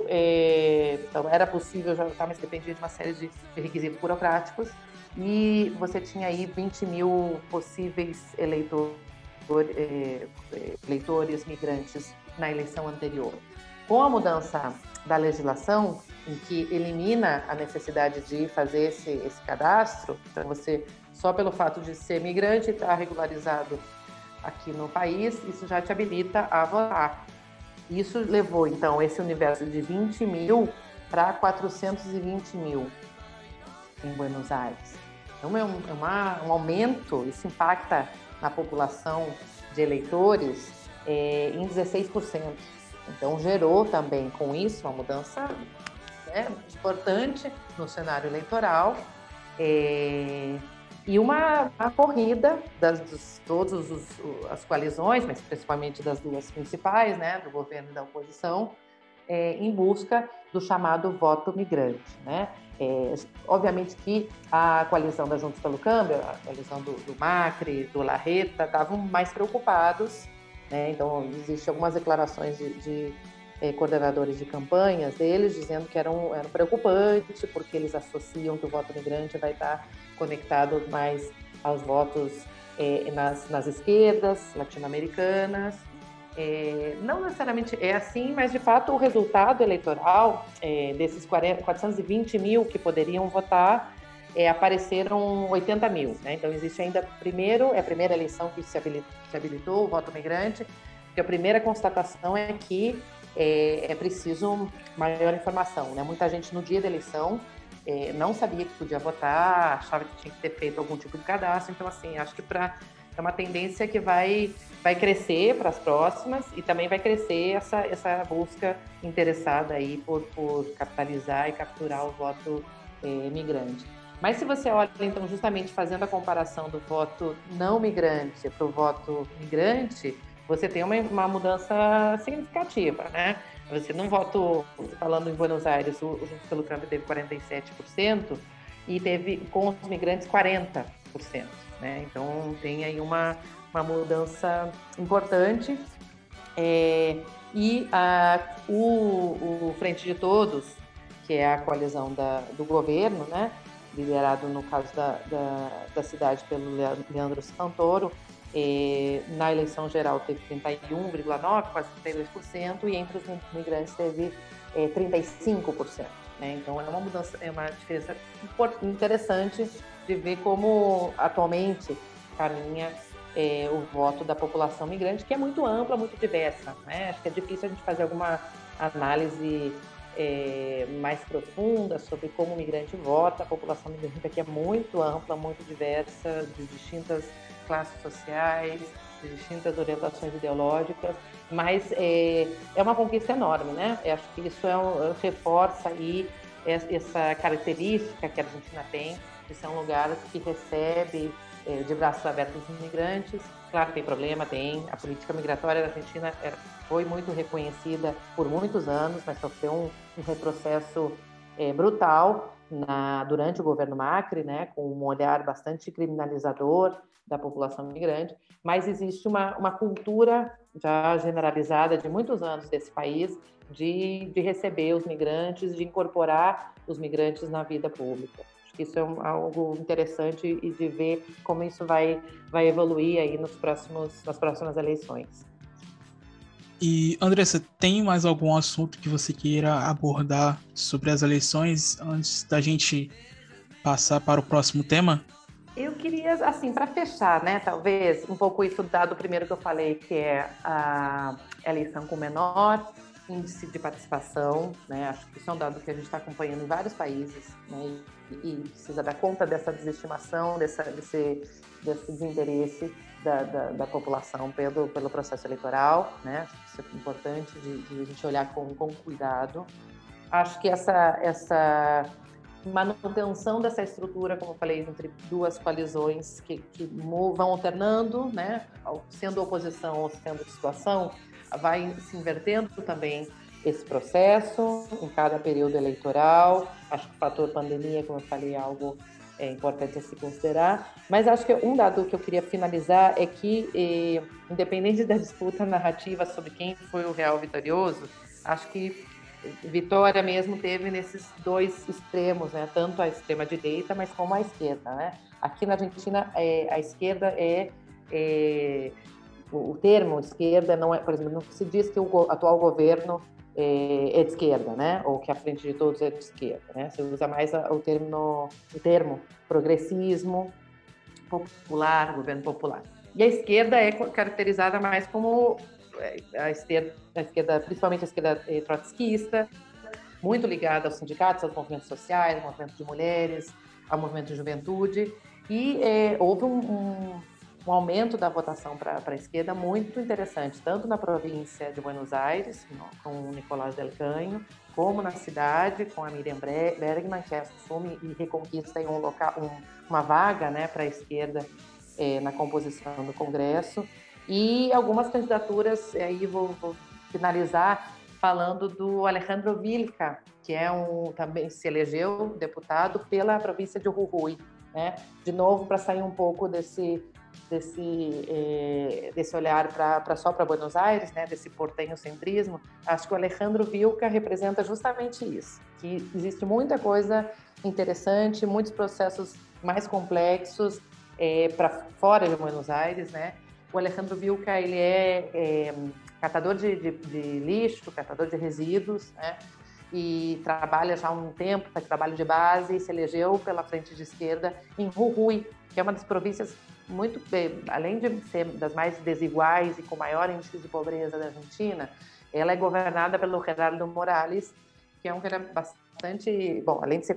é, então, era possível já votar, mas dependia de uma série de, de requisitos burocráticos. E você tinha aí 20 mil possíveis eleitor, é, eleitores migrantes na eleição anterior. Com a mudança da legislação, em que elimina a necessidade de fazer esse, esse cadastro, então você, só pelo fato de ser migrante e estar regularizado aqui no país, isso já te habilita a votar. Isso levou, então, esse universo de 20 mil para 420 mil em Buenos Aires. Então, é, um, é uma, um aumento, isso impacta na população de eleitores é, em 16%. Então, gerou também com isso uma mudança né, importante no cenário eleitoral. É, e uma, uma corrida das todas as coalizões, mas principalmente das duas principais, né, do governo e da oposição, é, em busca do chamado voto migrante. Né? É, obviamente que a coalizão da Juntos pelo Câmbio, a coalizão do, do Macri, do Larreta, estavam mais preocupados. Né? Então, existem algumas declarações de, de é, coordenadores de campanhas deles dizendo que eram, eram preocupante porque eles associam que o voto migrante vai estar conectado mais aos votos é, nas, nas esquerdas latino-americanas. É, não necessariamente é assim, mas de fato o resultado eleitoral desses 40, 420 mil que poderiam votar é, apareceram 80 mil. Né? Então existe ainda primeiro é a primeira eleição que se habilitou, se habilitou o voto migrante. Que a primeira constatação é que é, é preciso maior informação. Né? Muita gente no dia da eleição é, não sabia que podia votar, achava que tinha que ter feito algum tipo de cadastro. Então, assim, acho que para é uma tendência que vai, vai crescer para as próximas e também vai crescer essa, essa busca interessada aí por, por capitalizar e capturar o voto é, migrante. Mas se você olha, então, justamente fazendo a comparação do voto não migrante para o voto migrante, você tem uma, uma mudança significativa, né? Você não votou, falando em Buenos Aires, o Juntos pelo Câmbio teve 47% e teve com os migrantes 40%, né? Então tem aí uma, uma mudança importante. É, e a, o, o Frente de Todos, que é a coalizão da, do governo, né? Liderado no caso da, da, da cidade pelo Leandro Santoro, na eleição geral teve 31,9%, quase 32%, e entre os migrantes teve é, 35%. Né? Então é uma mudança, é uma diferença interessante de ver como atualmente caminha é, o voto da população migrante, que é muito ampla, muito diversa. Né? Acho que é difícil a gente fazer alguma análise é, mais profunda sobre como o migrante vota. A população migrante aqui é muito ampla, muito diversa, de distintas classes sociais, de distintas orientações ideológicas, mas é, é uma conquista enorme, né? Eu acho que isso é um, reforça aí essa característica que a Argentina tem de ser um lugar que recebe é, de braços abertos os imigrantes. Claro tem problema, tem. A política migratória da Argentina era, foi muito reconhecida por muitos anos, mas sofreu um, um retrocesso é, brutal na, durante o governo Macri, né, com um olhar bastante criminalizador da população migrante, mas existe uma, uma cultura já generalizada de muitos anos desse país de, de receber os migrantes, de incorporar os migrantes na vida pública. Acho que isso é um, algo interessante e de ver como isso vai, vai evoluir aí nos próximos, nas próximas eleições. E Andressa, tem mais algum assunto que você queira abordar sobre as eleições antes da gente passar para o próximo tema? Eu queria, assim, para fechar, né, talvez, um pouco isso dado primeiro que eu falei, que é a eleição com menor índice de participação, né, acho que isso é um dado que a gente está acompanhando em vários países, né, e, e, precisa dar conta dessa desestimação, dessa, desse, desse desinteresse da, da, da, população pelo, pelo processo eleitoral, né, isso é importante de, de a gente olhar com, com cuidado. Acho que essa, essa manutenção dessa estrutura, como eu falei, entre duas coalizões que, que vão alternando, né, sendo oposição ou sendo situação, vai se invertendo também esse processo em cada período eleitoral. Acho que o fator pandemia, como eu falei, é algo é, importante a se considerar. Mas acho que um dado que eu queria finalizar é que, independente da disputa narrativa sobre quem foi o real vitorioso, acho que Vitória mesmo teve nesses dois extremos, né? Tanto a extrema direita, mas como a esquerda, né? Aqui na Argentina, é, a esquerda é, é, o, termo esquerda não é, por exemplo, não se diz que o atual governo é, é, de esquerda, né? Ou que a frente de todos é de esquerda, né? Se usa mais o termo, o termo progressismo, popular, governo popular. E a esquerda é caracterizada mais como a esquerda, a esquerda principalmente a esquerda eh, trotskista, muito ligada aos sindicatos, aos movimentos sociais, ao movimento de mulheres, ao movimento de juventude. E é, houve um, um, um, aumento da votação para a esquerda muito interessante, tanto na província de Buenos Aires, com o Nicolás Del Canho, como na cidade, com a Miriam Bergman, que assume e reconquista um local, um, uma vaga né, para a esquerda é, na composição do Congresso. E algumas candidaturas, aí vou, vou finalizar falando do Alejandro Vilca, que é um também se elegeu deputado pela província de Jujuy, né? De novo para sair um pouco desse desse eh, desse olhar para só para Buenos Aires, né? Desse portenho centrismo, acho que o Alejandro Vilca representa justamente isso, que existe muita coisa interessante, muitos processos mais complexos eh, para fora de Buenos Aires, né? O Alejandro Vilca, ele é, é catador de, de, de, lixo, catador de resíduos, né? E trabalha já há um tempo, faz trabalho de base e se elegeu pela frente de esquerda em Jujuy, que é uma das províncias muito, além de ser das mais desiguais e com maior índice de pobreza da Argentina, ela é governada pelo Gerardo Morales, que é um cara bastante, bom, além de ser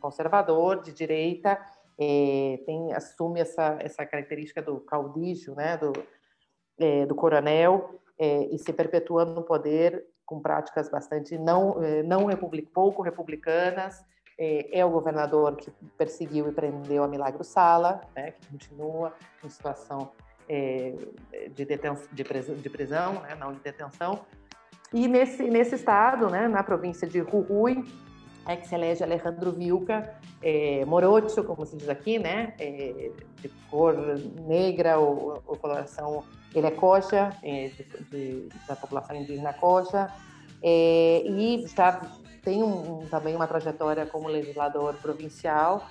conservador, de direita, é, tem, assume essa, essa característica do caudillo, né, do, é, do coronel, é, e se perpetuando no poder com práticas bastante não, não republic, pouco republicanas. É, o governador que perseguiu e prendeu a Milagro Sala, né, que continua em situação de, detenção, de, prisão, de prisão né, não de detenção. E nesse, nesse estado, né, na província de Jujuy, é que se elege Alejandro Vilca é, morocho, como se diz aqui, né? É, de cor negra ou, ou, coloração. Ele é coxa, é, de, de, da população indígena coxa, é, e já tem um, também uma trajetória como legislador provincial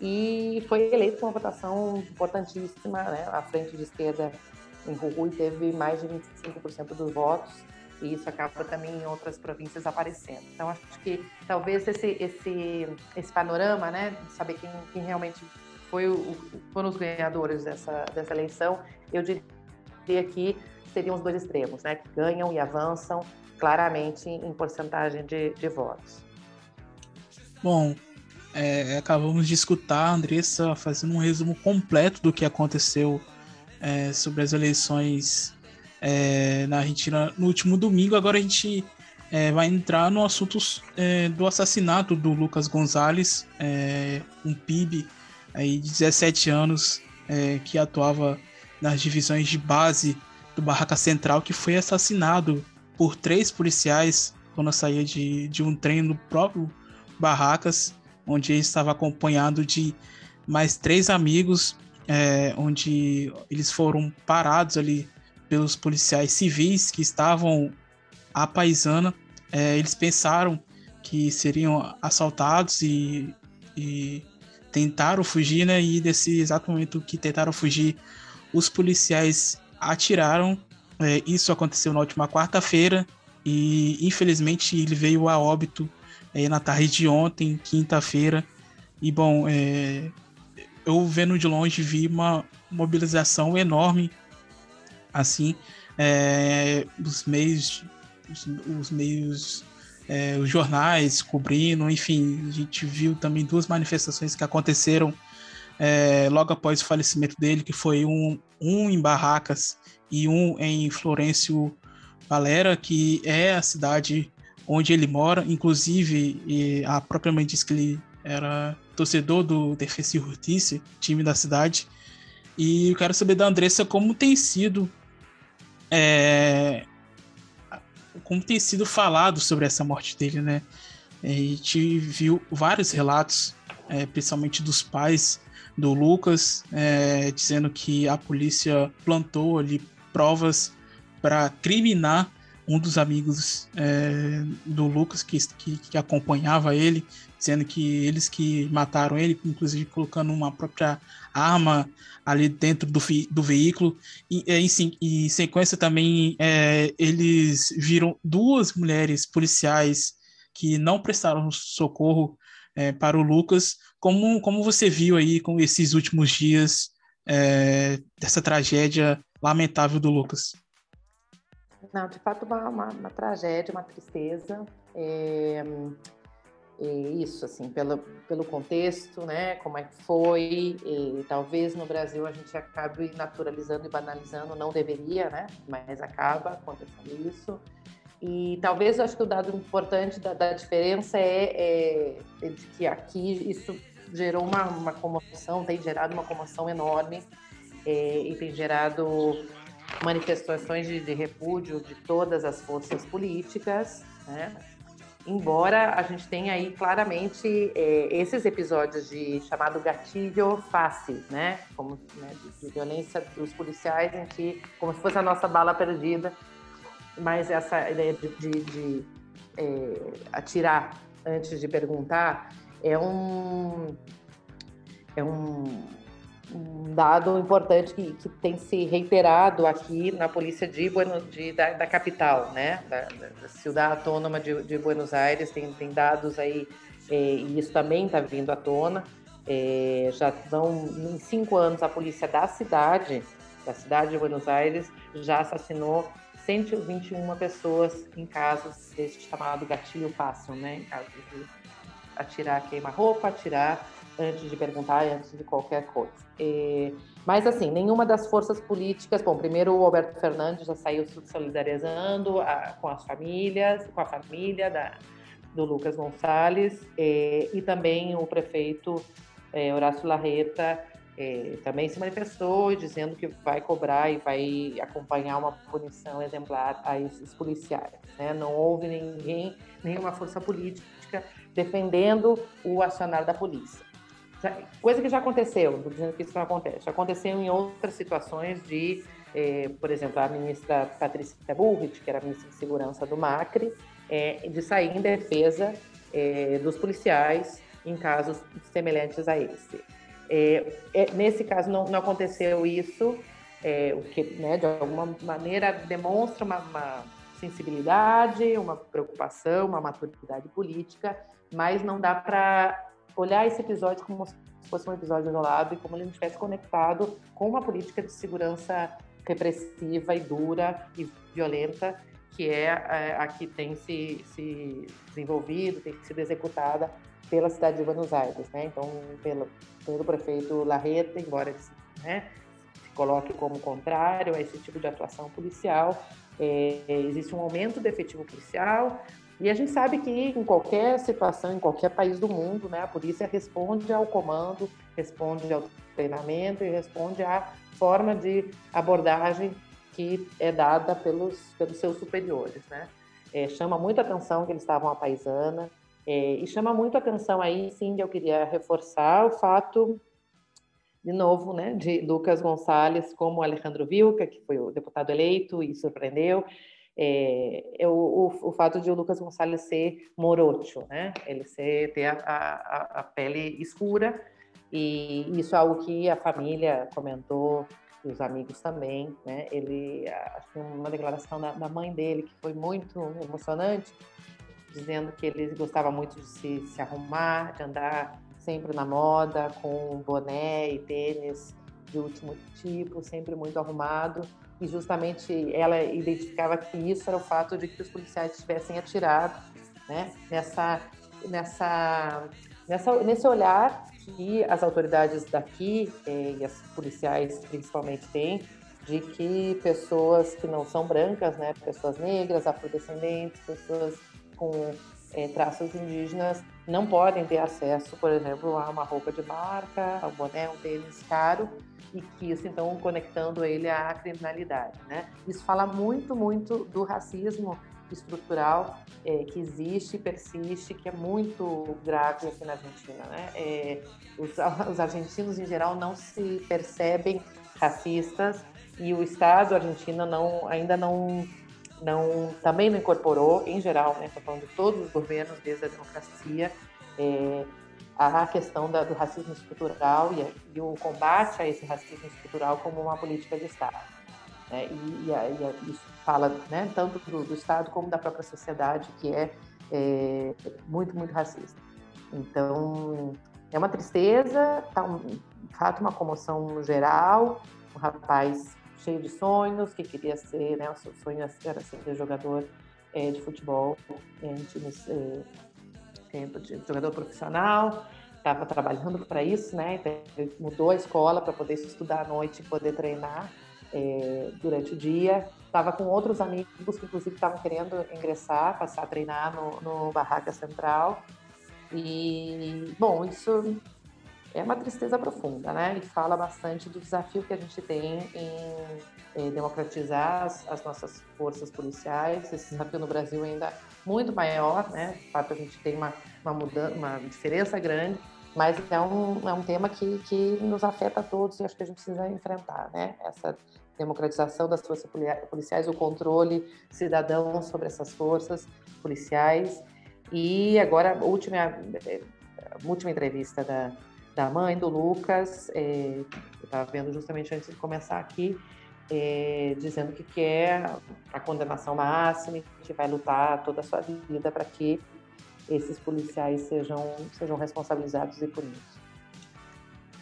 e foi eleito com uma votação importantíssima, né? A frente de esquerda em Jujuy teve mais de 25% dos votos e isso acaba também em outras províncias aparecendo. Então, acho que talvez esse, esse, esse panorama, né, saber quem, quem realmente foi o, foram os ganhadores dessa, dessa eleição, eu diria que seriam os dois extremos, né, que ganham e avançam claramente em porcentagem de, de votos. Bom, é, acabamos de escutar a Andressa fazendo um resumo completo do que aconteceu é, sobre as eleições é, na Argentina no último domingo. Agora a gente é, vai entrar no assunto é, do assassinato do Lucas Gonzalez, é, um PIB aí de 17 anos que atuava nas divisões de base do Barraca Central, que foi assassinado por três policiais quando saía de, de um trem no próprio Barracas, onde ele estava acompanhado de mais três amigos, é, onde eles foram parados ali pelos policiais civis que estavam à paisana. É, eles pensaram que seriam assaltados e, e tentaram fugir, né? E nesse exato momento que tentaram fugir, os policiais atiraram. É, isso aconteceu na última quarta-feira e infelizmente ele veio a óbito é, na tarde de ontem, quinta-feira. E bom, é, eu vendo de longe vi uma mobilização enorme assim, é, os meios, os, os meios, é, os jornais cobrindo, enfim, a gente viu também duas manifestações que aconteceram é, logo após o falecimento dele, que foi um, um em Barracas e um em Florencio Valera, que é a cidade onde ele mora, inclusive a própria mãe disse que ele era torcedor do Defensa e Justiça, time da cidade. E eu quero saber da Andressa como tem sido é, como tem sido falado sobre essa morte dele, né? A gente viu vários relatos, é, principalmente dos pais do Lucas, é, dizendo que a polícia plantou ali provas para criminar um dos amigos é, do Lucas que, que, que, acompanhava ele, dizendo que eles que mataram ele, inclusive colocando uma própria arma ali dentro do, do veículo. E em, em sequência também é, eles viram duas mulheres policiais que não prestaram socorro é, para o Lucas. Como, como você viu aí com esses últimos dias é, dessa tragédia lamentável do Lucas? Não, de fato, uma, uma, uma tragédia, uma tristeza. É, é isso, assim, pelo, pelo contexto, né? Como é que foi. E, talvez no Brasil a gente acabe naturalizando e banalizando, não deveria, né? Mas acaba acontecendo isso. E talvez eu acho que o dado importante da, da diferença é, é, de que aqui isso gerou uma, uma comoção, tem gerado uma comoção enorme é, e tem gerado manifestações de, de, repúdio de todas as forças políticas, né? Embora a gente tenha aí claramente é, esses episódios de chamado gatilho fácil, né? Como né, de, de, violência dos policiais, em que como se fosse a nossa bala perdida, mas essa ideia de, de, de é, atirar antes de perguntar é um é um um dado importante que, que tem se reiterado aqui na polícia de, de da, da, capital, né, da, da cidade autônoma de, de, Buenos Aires, tem, tem dados aí, é, e isso também está vindo à tona, é, já estão em cinco anos a polícia da cidade, da cidade de Buenos Aires, já assassinou 121 pessoas em casos desse chamado gatilho fácil, né, em casos de atirar queima-roupa, atirar antes de perguntar, antes de qualquer coisa. É, mas, assim, nenhuma das forças políticas. Bom, primeiro o Alberto Fernandes já saiu se solidarizando a, com as famílias, com a família da, do Lucas Gonçalves, é, e também o prefeito é, Horácio Larreta é, também se manifestou dizendo que vai cobrar e vai acompanhar uma punição exemplar a esses policiais. Né? Não houve ninguém, nenhuma força política defendendo o acionar da polícia. Coisa que já aconteceu, não dizendo que isso não acontece, já aconteceu em outras situações de, eh, por exemplo, a ministra Patrícia Bullrich, que era ministra de Segurança do Macri, eh, de sair em defesa eh, dos policiais em casos semelhantes a esse. nesse caso não, não aconteceu isso, o que né, de alguma maneira demonstra uma, uma sensibilidade, uma preocupação, uma maturidade política, mas não dá para olhar esse episódio como se fosse um episódio isolado e como ele não estivesse conectado com uma política de segurança repressiva e dura e violenta que é, é a que tem se, se desenvolvido, tem sido executada pela cidade de Buenos Aires, né? Então, pelo, pelo prefeito Larreta, embora ele né, se coloque como contrário a esse tipo de atuação policial, é, existe um aumento do efetivo policial, e a gente sabe que em qualquer situação, em qualquer país do mundo, né, a polícia responde ao comando, responde ao treinamento e responde à forma de abordagem que é dada pelos, pelos seus superiores. Né? É, chama muita atenção que eles estavam à paisana, é, e chama muito atenção aí, sim, eu queria reforçar o fato, de novo, né, de Lucas Gonçalves como Alejandro Vilca, que foi o deputado eleito e surpreendeu, é, é o, o, o, fato de o Lucas Gonçalves ser morocho, né? Ele ser, ter a, a, a, pele escura, e isso é algo que a família comentou, e os amigos também, né? Ele, acho que uma declaração da, da mãe dele que foi muito emocionante, dizendo que ele gostava muito de se, se arrumar, de andar sempre na moda, com boné e tênis de último tipo, sempre muito arrumado e justamente ela identificava que isso era o fato de que os policiais tivessem atirado, né, nessa, nessa, nessa, nesse olhar que as autoridades daqui eh, e as policiais principalmente têm de que pessoas que não são brancas, né, pessoas negras, afrodescendentes, pessoas com eh, traços indígenas não podem ter acesso, por exemplo, a uma roupa de marca, ao boné, um tênis caro, e que então conectando ele à criminalidade, né? Isso fala muito, muito do racismo estrutural é, que existe, persiste, que é muito grave aqui na Argentina, né? É, os, os argentinos em geral não se percebem racistas e o Estado argentino não, ainda não não, também não incorporou, em geral, né, estou falando de todos os governos desde a democracia, é, a questão da, do racismo estrutural e, e, o combate a esse racismo estrutural como uma política de Estado. Né? E, e, a, e, isso fala né, tanto do, do, Estado como da própria sociedade, que é, é muito, muito racista. Então, é uma tristeza, tá um, de fato, uma comoção geral. Um rapaz cheio de sonhos, que queria ser, né, o seu sonho era ser jogador é, de futebol em times é, tempo de jogador profissional, estava trabalhando para isso, né? Então, mudou a escola para poder estudar à noite e poder treinar é, durante o dia. Estava com outros amigos que, inclusive, estavam querendo ingressar, passar a treinar no, no Barraca Central. E, bom, isso é uma tristeza profunda, né? E fala bastante do desafio que a gente tem em, em democratizar as, as, nossas forças policiais. Esse desafio no Brasil ainda muito maior, né? De fato, a gente tem uma, uma mudança, uma diferença grande, mas é um, é um tema que, que nos afeta a todos e acho que a gente precisa enfrentar, né? Essa democratização das forças policiais, o controle cidadão sobre essas forças policiais. E agora, última, a última entrevista da, da mãe do Lucas, é, eu estava vendo justamente antes de começar aqui, é, dizendo que quer a condenação máxima e que vai lutar toda a sua vida para que esses policiais sejam, sejam responsabilizados e punidos.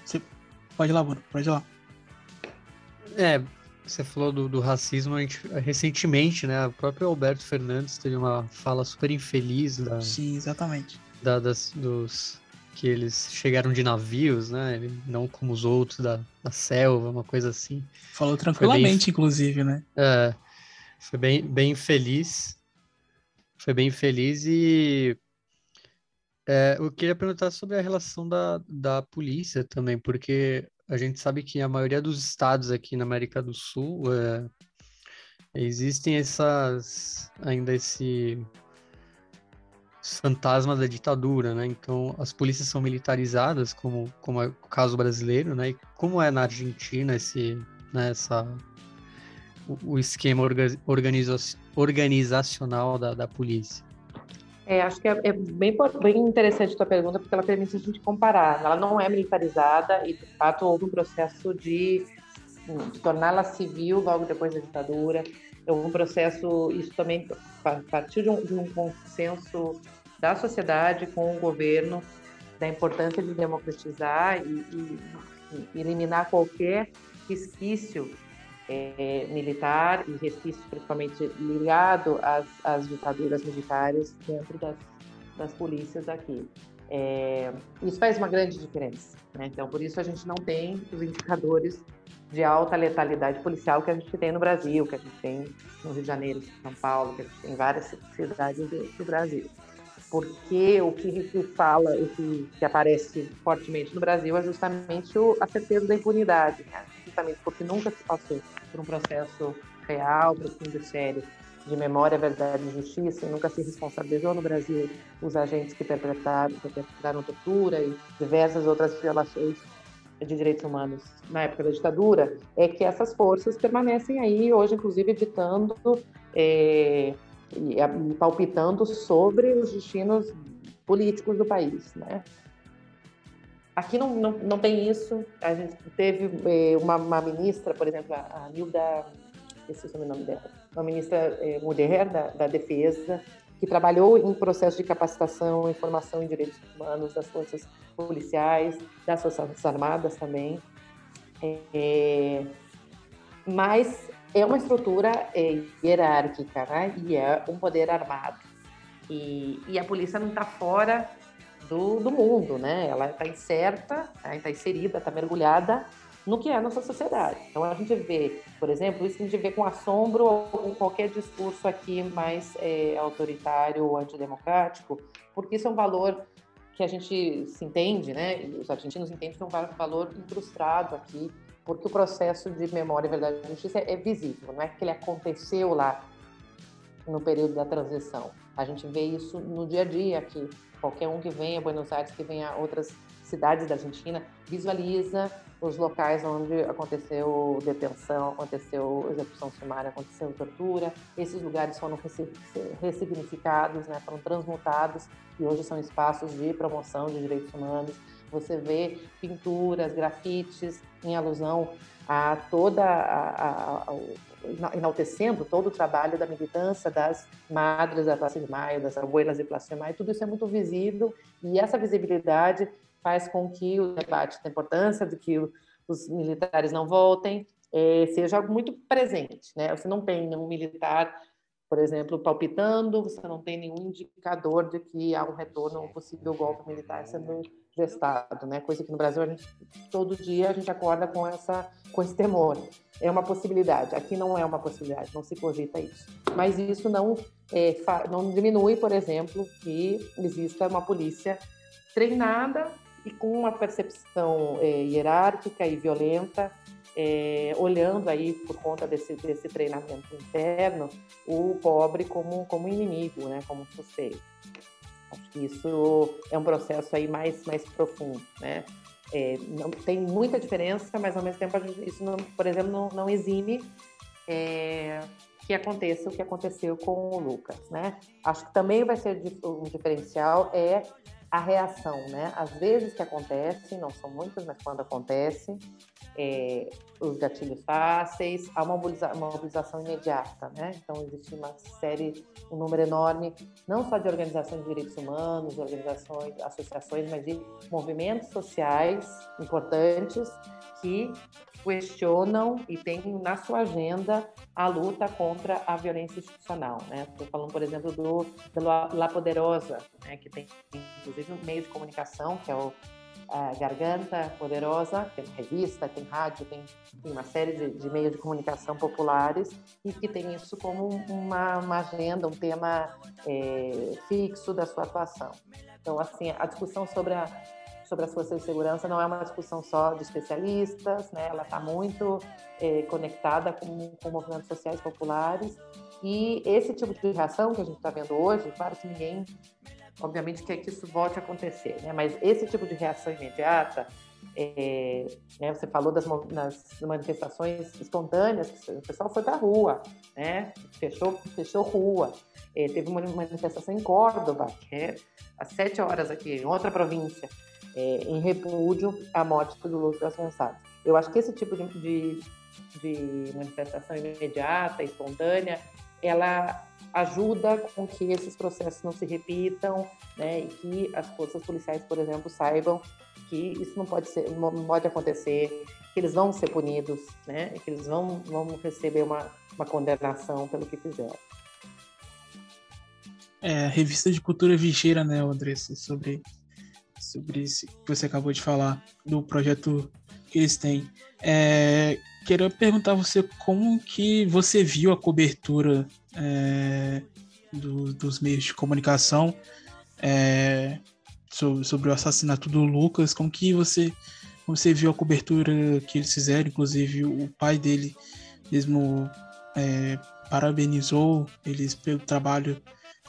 Você pode ir lá, Bruno, pode ir lá. É, você falou do, do racismo, a gente, recentemente, né, o próprio Alberto Fernandes teve uma fala super infeliz da... Sim, exatamente. Da, das, dos, que eles chegaram de navios, né? Não como os outros da, da selva, uma coisa assim. Falou tranquilamente, bem, inclusive, né? É, foi bem, bem feliz. Foi bem feliz e é, eu queria perguntar sobre a relação da, da polícia também, porque a gente sabe que a maioria dos estados aqui na América do Sul é, existem essas ainda esse fantasmas da ditadura, né? Então, as polícias são militarizadas, como, como é o caso brasileiro, né? E como é na Argentina esse, né, essa, o, o esquema organiza, organizacional da, da polícia? É, acho que é, é, bem, bem interessante a tua pergunta, porque ela permite a gente comparar. Ela não é militarizada e, de fato, houve um processo de, de torná-la civil logo depois da ditadura. Houve um processo, isso também partiu de um, de um consenso da sociedade com o governo da importância de democratizar e, e, eliminar qualquer resquício é, militar e resquício principalmente ligado às, às ditaduras militares dentro das, das polícias aqui. É, isso faz uma grande diferença. Né? Então, por isso a gente não tem os indicadores de alta letalidade policial que a gente tem no Brasil, que a gente tem no Rio de Janeiro, São Paulo, que a gente tem em várias cidades do, do Brasil porque o que, que fala, o que, que, aparece fortemente no Brasil é justamente o, a certeza da impunidade, né? justamente porque nunca se passou por um processo real, profundo e sério de memória, verdade e justiça, e nunca se responsabilizou no Brasil os agentes que perpetraram, perpetraram tortura e diversas outras violações de direitos humanos na época da ditadura, é que essas forças permanecem aí hoje, inclusive, ditando é, e, palpitando sobre os destinos políticos do país, né? Aqui não, não, não tem isso. A gente teve eh, uma, uma, ministra, por exemplo, a, a Nilda, esqueci o nome dela, uma ministra eh, mulher da, da Defesa, que trabalhou em processo de capacitação e formação em direitos humanos das forças policiais, das forças armadas também. É, mas é uma estrutura é, hierárquica, né? E é um poder armado. E, e a polícia não está fora do, do, mundo, né? Ela está incerta, está né? inserida, está mergulhada no que é a nossa sociedade. Então a gente vê, por exemplo, isso a gente vê com assombro ou com qualquer discurso aqui mais é, autoritário ou antidemocrático, porque isso é um valor que a gente se entende, né? Os argentinos entendem que é um valor incrustado aqui porque o processo de memória, verdade e justiça é visível, não é que ele aconteceu lá no período da transição. A gente vê isso no dia a dia aqui. Qualquer um que venha a Buenos Aires, que venha a outras cidades da Argentina, visualiza os locais onde aconteceu detenção, aconteceu execução sumária, aconteceu tortura. Esses lugares foram ressignificados, né, foram transmutados e hoje são espaços de promoção de direitos humanos. Você vê pinturas, grafites em alusão a toda a, a, a, enaltecendo todo o trabalho da militância das madres da Praça de Maio, das abuelas de Praça de Maio, tudo isso é muito visível e essa visibilidade faz com que o debate da importância de que os militares não voltem é, seja algo muito presente. Né? Você não tem nenhum militar, por exemplo, palpitando, você não tem nenhum indicador de que há um retorno, um possível golpe militar sendo gestado, né? Coisa que no Brasil a gente todo dia a gente acorda com essa com esse temor. É uma possibilidade. Aqui não é uma possibilidade, não se cogita isso. Mas isso não é, não diminui, por exemplo, que exista uma polícia treinada e com uma percepção é, hierárquica e violenta, é, olhando aí por conta desse, desse treinamento interno o pobre como como inimigo, né, como suspeito. Acho que isso é um processo aí mais mais profundo, né? É, não, tem muita diferença, mas ao mesmo tempo isso, não, por exemplo, não, não exime é, que aconteça o que aconteceu com o Lucas, né? Acho que também vai ser um diferencial é a reação, né? Às vezes que acontece, não são muitas, mas quando acontece, é, os gatilhos fáceis, há uma, uma mobilização imediata, né? Então existe uma série, um número enorme, não só de organizações de direitos humanos, organizações, associações, mas de movimentos sociais importantes que questionam e têm na sua agenda a luta contra a violência institucional. Né? Estou falando, por exemplo, do, do La Poderosa, né? que tem inclusive um meio de comunicação, que é o a Garganta Poderosa, tem revista, tem rádio, tem, tem uma série de, de, meios de comunicação populares e que tem isso como uma, uma agenda, um tema é, fixo da sua atuação. Então, assim, a discussão sobre a sobre as forças de segurança não é uma discussão só de especialistas, né? ela está muito é, conectada com, com movimentos sociais populares e esse tipo de reação que a gente está vendo hoje, claro que ninguém, obviamente, quer que isso volte a acontecer, né? mas esse tipo de reação imediata, é, né, você falou das, manifestações espontâneas, o pessoal foi para a rua, né? fechou, fechou rua. É, teve uma manifestação em Córdoba, que é às sete horas aqui, em outra província, é, em repúdio à morte do Lucas Gonçalves. Eu acho que esse tipo de, de, de manifestação imediata, espontânea, ela ajuda com que esses processos não se repitam, né, e que as forças policiais, por exemplo, saibam que isso não pode ser, não pode acontecer, que eles vão ser punidos, né, que eles vão, vão receber uma, uma condenação pelo que fizeram. É, revista de cultura vigeira, né, Andressa, sobre sobre isso que você acabou de falar, do projeto que eles têm. É, queria perguntar a você como que você viu a cobertura é, do, dos meios de comunicação é, sobre, sobre, o assassinato do Lucas, como que você, como você viu a cobertura que eles fizeram, inclusive o pai dele mesmo é, parabenizou eles pelo trabalho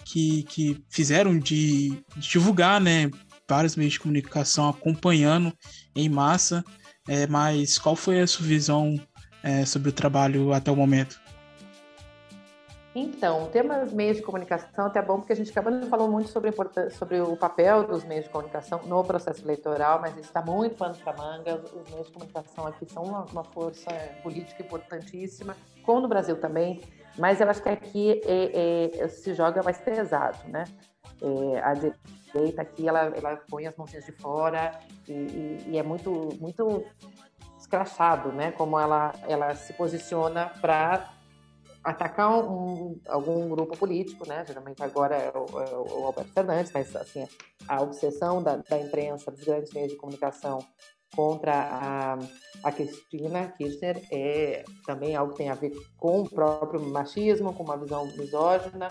que, que fizeram de, de divulgar, né, vários meios de comunicação acompanhando em massa, é, mas qual foi a sua visão é, sobre o trabalho até o momento? Então, o tema dos meios de comunicação até é bom porque a gente acabou de falar muito sobre, sobre o papel dos meios de comunicação no processo eleitoral, mas está muito pano para manga. Os meios de comunicação aqui são uma, uma, força política importantíssima, como no Brasil também, mas eu acho que aqui é, é, se joga mais pesado, né? É, a direita aqui, ela, ela põe as mãozinhas de fora e, e, e é muito, muito escrachado, né? Como ela, ela se posiciona para atacar um, algum grupo político, né? Geralmente agora é o, é o, Alberto Fernandes, mas assim a obsessão da, da imprensa, dos grandes meios de comunicação contra a, a Cristina Kirchner é também algo que tem a ver com o próprio machismo, com uma visão misógina,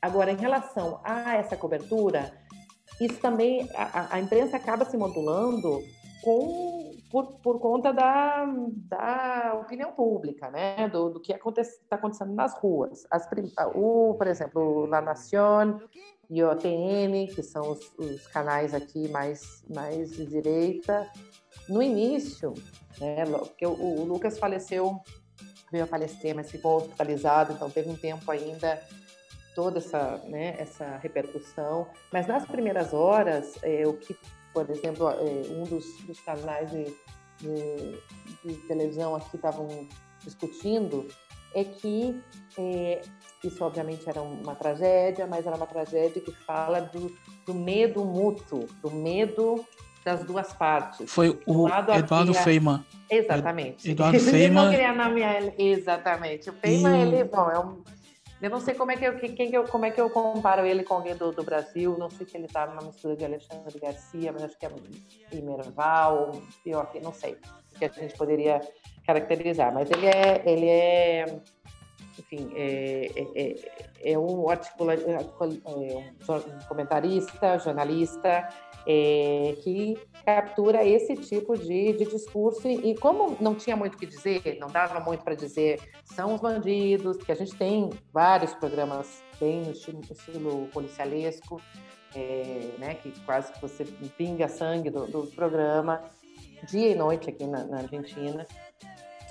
Agora, em relação a essa cobertura, isso também, a, a imprensa acaba se modulando com, por, por conta da, da opinião pública, né? Do, do que está acontece, tá acontecendo nas ruas. As, o, por exemplo, La Nación e o OTN, que são os, os canais aqui mais, mais de direita, no início, né? Porque o, o Lucas faleceu, veio a falecer, mas ficou hospitalizado, então teve um tempo ainda toda essa, né, essa repercussão. Mas nas primeiras horas, é, o que por exemplo, é, um dos, dos canais de, de, de, televisão aqui estavam discutindo, é que é, isso obviamente era uma tragédia, mas era uma tragédia que fala do, do medo mútuo, do medo das duas partes. Foi o Eduardo aqui, Feynman. Exatamente. Eduardo Feynman. Exatamente. O Feynman, e... ele, bom, é um eu não sei como é que eu, quem que eu, como é que eu comparo ele com alguém do, do Brasil. Não sei se ele está numa mistura de Alexandre Garcia, mas acho que é Imerval, pior que não sei, que a gente poderia caracterizar. Mas ele é, ele é, enfim, é, é, é, é um, articula, é um comentarista, jornalista é, que captura esse tipo de, de discurso. E, como não tinha muito o que dizer, não dava muito para dizer são os bandidos, que a gente tem vários programas bem no estilo, estilo policialesco, é, né, que quase que você pinga sangue do, do programa, dia e noite aqui na, na Argentina.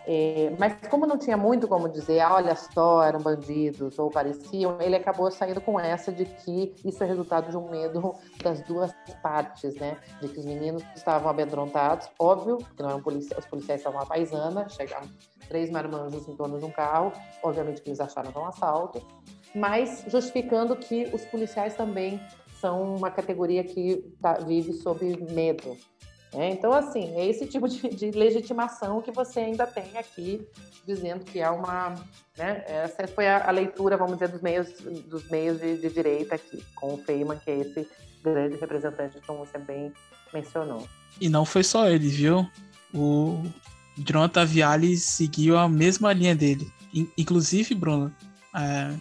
É, mas como não tinha muito como dizer, ah, olha só, eram bandidos ou pareciam, ele acabou saindo com essa de que isso é resultado de um medo das duas partes, né? De que os meninos estavam amedrontados, óbvio, que não eram policiais, os policiais estavam à paisana, chegaram três marmanjos em torno de um carro, obviamente que eles acharam que era um assalto, mas justificando que os policiais também são uma categoria que tá, vive sob medo, é, então, assim, é esse tipo de, de, legitimação que você ainda tem aqui, dizendo que há uma. Né, essa foi a, a, leitura, vamos dizer, dos meios, dos meios de, de, direita aqui, com o Feynman, que é esse grande representante, como você bem mencionou. E não foi só ele, viu? O Jonathan Viale seguiu a mesma linha dele. Inclusive, Bruno, é,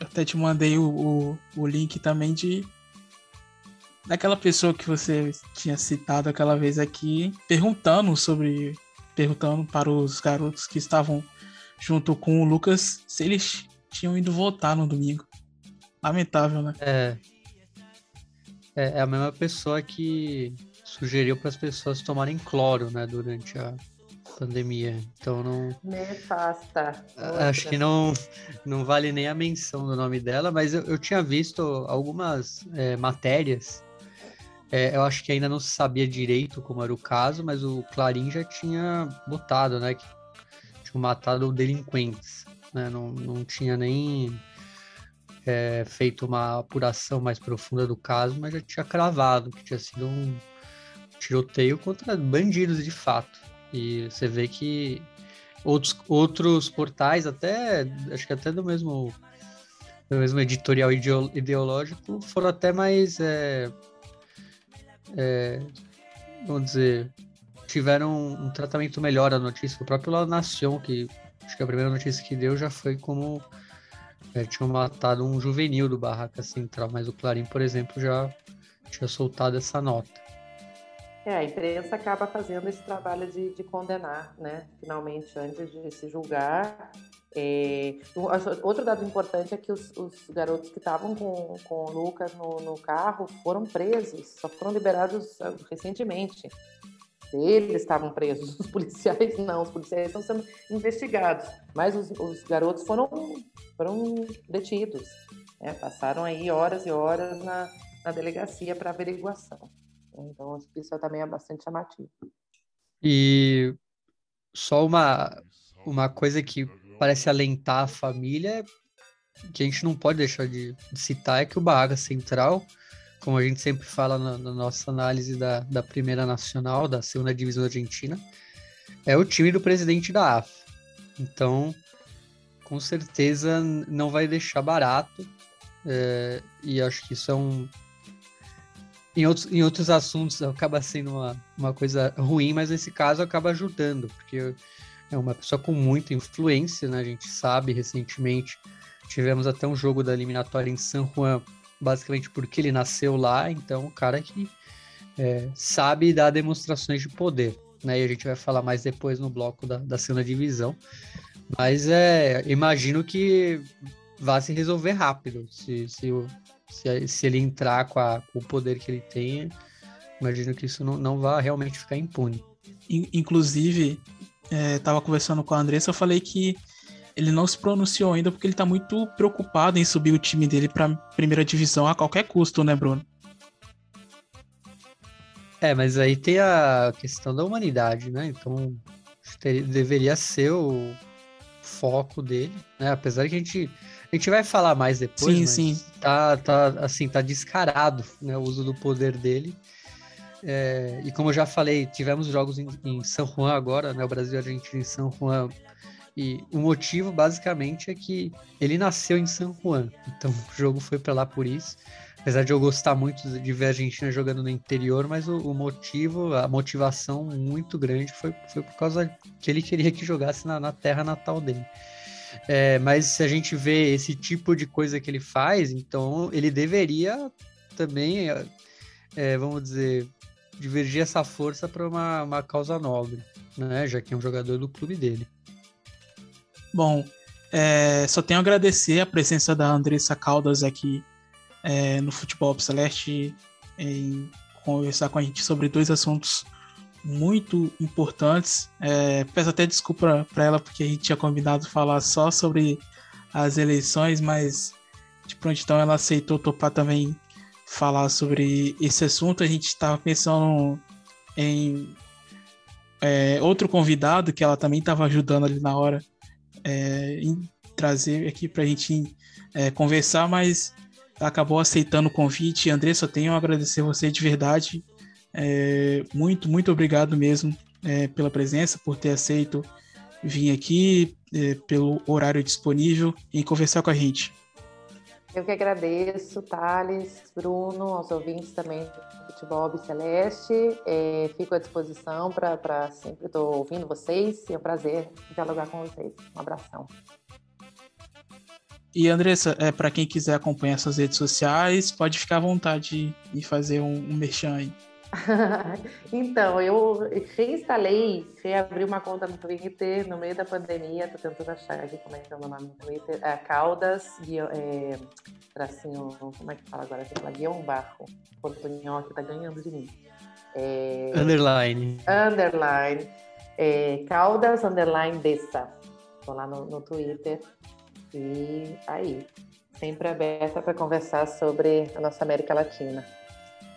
eu até te mandei o, o, o link também de daquela pessoa que você tinha citado aquela vez aqui, perguntando sobre. perguntando para os garotos que estavam junto com o Lucas se eles tinham ido votar no domingo. Lamentável, né? É. É, é a mesma pessoa que sugeriu para as pessoas tomarem cloro, né, durante a pandemia. Então não. Nefasta. Acho que não, não vale nem a menção do nome dela, mas eu, eu tinha visto algumas é, matérias é, eu acho que ainda não se sabia direito como era o caso, mas o Clarim já tinha botado, né? Que tinha matado delinquentes, né? Não, não tinha nem é, feito uma apuração mais profunda do caso, mas já tinha cravado que tinha sido um tiroteio contra bandidos de fato. E você vê que outros, outros portais, até acho que até do mesmo, do mesmo editorial ideológico, foram até mais. É, é, vamos dizer, tiveram um, tratamento melhor a notícia. O próprio La Nación, que acho que a primeira notícia que deu já foi como é, tinham matado um juvenil do Barraca Central, mas o Clarim, por exemplo, já tinha soltado essa nota. É, a imprensa acaba fazendo esse trabalho de, de condenar, né? Finalmente, antes de se julgar, é, outro dado importante é que os, os garotos que estavam com, com o Lucas no, no, carro foram presos, só foram liberados ah, recentemente. Eles estavam presos, os policiais não, os policiais estão sendo investigados, mas os, os garotos foram, foram detidos. Né? Passaram aí horas e horas na, na delegacia para averiguação. Então, isso também é bastante chamativo. E só uma, uma coisa que parece alentar a família, que a gente não pode deixar de, de citar, é que o Barraca Central, como a gente sempre fala na, na, nossa análise da, da Primeira Nacional, da segunda divisão argentina, é o time do presidente da AF. Então, com certeza não vai deixar barato. É, e acho que isso é um. Em outros, em outros assuntos acaba sendo uma, uma coisa ruim, mas nesse caso acaba ajudando, porque é uma pessoa com muita influência, né? A gente sabe recentemente tivemos até um jogo da eliminatória em San Juan, basicamente porque ele nasceu lá, então o cara que é, sabe dar demonstrações de poder. né? E a gente vai falar mais depois no bloco da, da segunda divisão. Mas é, imagino que vá se resolver rápido. Se, se, se, se ele entrar com, a, com, o poder que ele tem, imagino que isso não, não vai realmente ficar impune. Inclusive, estava é, conversando com a Andressa, eu falei que ele não se pronunciou ainda porque ele está muito preocupado em subir o time dele para primeira divisão a qualquer custo, né, Bruno? É, mas aí tem a questão da humanidade, né? Então deveria ser o foco dele, né? Apesar que a gente a gente vai falar mais depois, sim, sim. tá tá assim tá descarado, né? O uso do poder dele. É, e como eu já falei, tivemos jogos em, em São Juan agora, né? O Brasil e a Argentina em São Juan e o motivo, basicamente, é que ele nasceu em San Juan. Então o jogo foi para lá por isso. Apesar de eu gostar muito de ver a Argentina jogando no interior, mas o, o motivo, a motivação muito grande foi, foi por causa que ele queria que jogasse na, na terra natal dele. É, mas se a gente vê esse tipo de coisa que ele faz, então ele deveria também, é, vamos dizer, divergir essa força para uma, uma causa nobre, né? Já que é um jogador do clube dele. Bom, é, só tenho a agradecer a presença da Andressa Caldas aqui é, no Futebol Celeste em conversar com a gente sobre dois assuntos muito importantes. É, peço até desculpa para ela porque a gente tinha combinado falar só sobre as eleições, mas de prontidão ela aceitou topar também falar sobre esse assunto. A gente estava pensando em é, outro convidado que ela também estava ajudando ali na hora é, em trazer aqui para a gente é, conversar, mas acabou aceitando o convite. Andressa, tenho a agradecer você de verdade. É, muito, muito obrigado mesmo é, pela presença, por ter aceito vir aqui, é, pelo horário disponível e conversar com a gente. Eu que agradeço, Thales, Bruno, aos ouvintes também do Futebol Celeste. É, fico à disposição para sempre estou ouvindo vocês e é um prazer dialogar com vocês. Um abração. E Andressa, é, para quem quiser acompanhar suas redes sociais, pode ficar à vontade de fazer um, um merchan aí. então, eu reinstalei, reabri uma conta no Twitter no meio da pandemia, tô tentando achar aqui como é que é o nome no Twitter, é, Caldas, é, tracinho, como é que fala agora? Tem que falar guião barro, portunhol que tá ganhando de mim. É, underline. Underline. É, Caldas, underline, dessa. Tô lá no, no Twitter. E aí, sempre aberta para conversar sobre a nossa América Latina.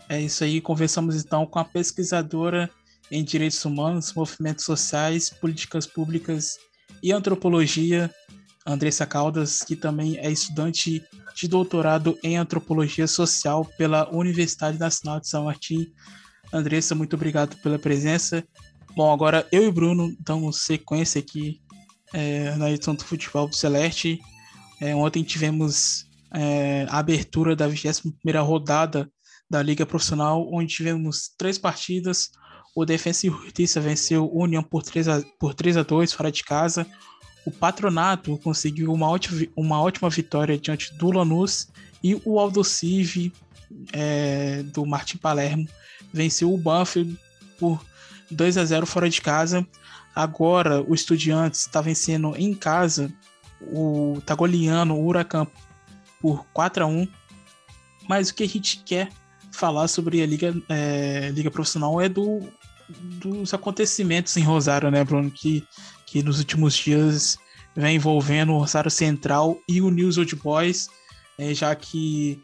É isso aí, conversamos então com a pesquisadora em direitos humanos, movimentos sociais, políticas públicas e antropologia, Andressa Caldas, que também é estudante de doutorado em antropologia social pela Universidade Nacional de São Martim. Andressa, muito obrigado pela presença. Bom, agora eu e Bruno damos sequência aqui é, na edição do Futebol Celeste. É, ontem tivemos é, a abertura da 21 rodada da Liga Profissional, onde tivemos três partidas. O Defensa e Justiça venceu o União por 3 a, por 3 a 2 fora de casa. O Patronato conseguiu uma ótima, uma ótima vitória diante do Lanús. E o Aldo Civi, é, do Martin Palermo, venceu o Banfield por 2 a 0 fora de casa. Agora o Estudiantes está vencendo em casa o Tagoliano, o Huracan, por 4 a 1 Mas o que a gente quer falar sobre a Liga, é, Liga Profissional é do, dos acontecimentos em Rosário, né, Bruno? Que, que nos últimos dias vem envolvendo o Rosário Central e o News Old Boys, é, já que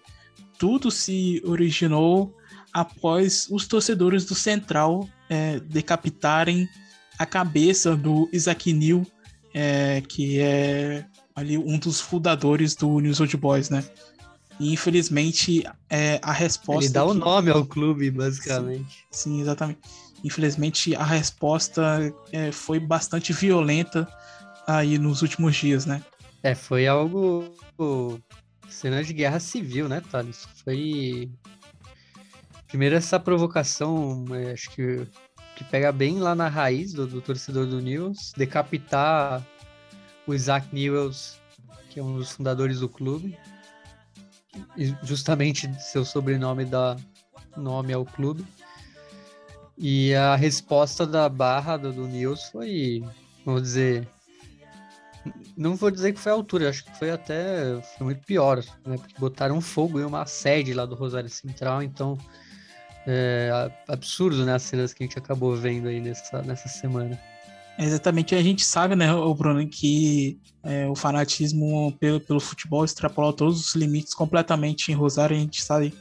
tudo se originou após os torcedores do Central é, decapitarem a cabeça do Isaac New, é, que é ali um dos fundadores do News Old Boys, né? E infelizmente é, a resposta. Ele dá o que... nome ao clube, basicamente. Sim, sim exatamente. Infelizmente a resposta é, foi bastante violenta aí nos últimos dias, né? É, foi algo. cena de guerra civil, né, Thales? Foi. Primeiro, essa provocação, é, acho que, que pega bem lá na raiz do, do torcedor do News, decapitar o Isaac Newells, que é um dos fundadores do clube, justamente seu sobrenome dá nome ao clube. E a resposta da barra do, do News foi, vamos dizer, não vou dizer que foi a altura, acho que foi até foi muito pior, né? Porque botaram fogo em uma sede lá do Rosário Central, então é absurdo, né? As cenas que a gente acabou vendo aí nessa, nessa semana. Exatamente, a gente sabe, né, o Bruno, que é, o fanatismo pelo, pelo futebol extrapolou todos os limites completamente em Rosário. A gente sabe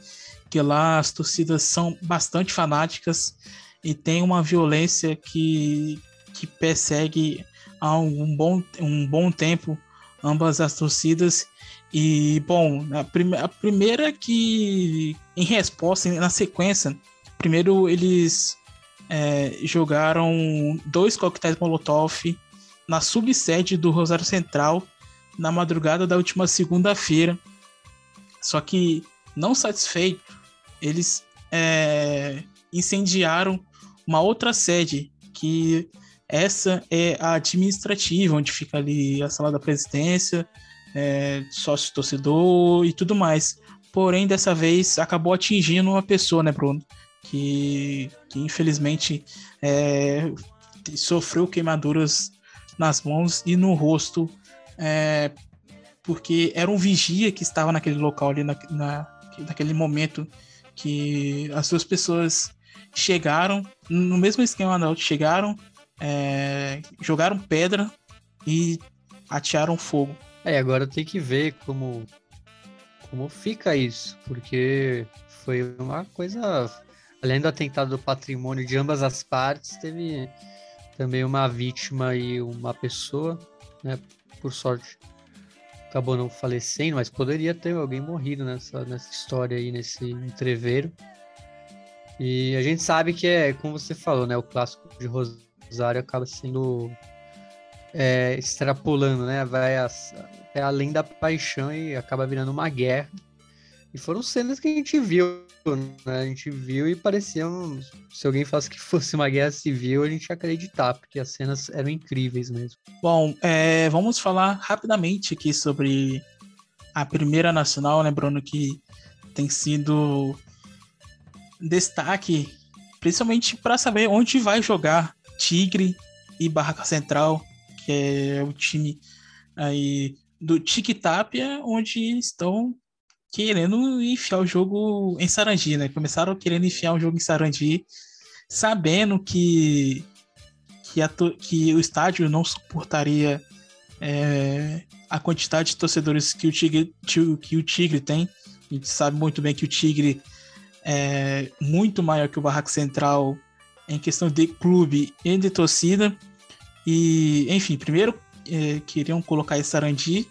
que lá as torcidas são bastante fanáticas e tem uma violência que, que persegue há um bom, um bom tempo ambas as torcidas. E, bom, a, prime a primeira que, em resposta, na sequência, primeiro eles é, jogaram dois coquetéis Molotov na subsede do Rosário Central na madrugada da última segunda-feira. Só que, não satisfeito, eles é, incendiaram uma outra sede, que essa é a administrativa, onde fica ali a sala da presidência, é, sócio torcedor e tudo mais. Porém, dessa vez acabou atingindo uma pessoa, né, Bruno? Que, que infelizmente é, sofreu queimaduras nas mãos e no rosto, é, porque era um vigia que estava naquele local ali, na, na, naquele momento que as duas pessoas chegaram, no mesmo esquema da chegaram, é, jogaram pedra e atearam fogo. É, agora tem que ver como, como fica isso, porque foi uma coisa. Além do atentado do patrimônio de ambas as partes, teve também uma vítima e uma pessoa, né? Por sorte, acabou não falecendo, mas poderia ter alguém morrido nessa, nessa história aí, nesse entreveiro. E a gente sabe que é, como você falou, né? O clássico de Rosário acaba sendo é, extrapolando, né? Vai é além da paixão e acaba virando uma guerra. E foram cenas que a gente viu, né? A gente viu e pareciam. Se alguém falasse que fosse uma guerra civil, a gente ia acreditar, porque as cenas eram incríveis mesmo. Bom, é, vamos falar rapidamente aqui sobre a primeira nacional, lembrando que tem sido destaque, principalmente para saber onde vai jogar Tigre e Barraca Central, que é o time aí do Tic Tapia, onde estão querendo enfiar o jogo em Sarandi, né? Começaram querendo enfiar o jogo em Sarandi, sabendo que que, a, que o estádio não suportaria é, a quantidade de torcedores que o Tigre que o Tigre tem. A gente sabe muito bem que o Tigre é muito maior que o Barraco Central em questão de clube e de torcida. E, enfim, primeiro é, queriam colocar esse Sarandi,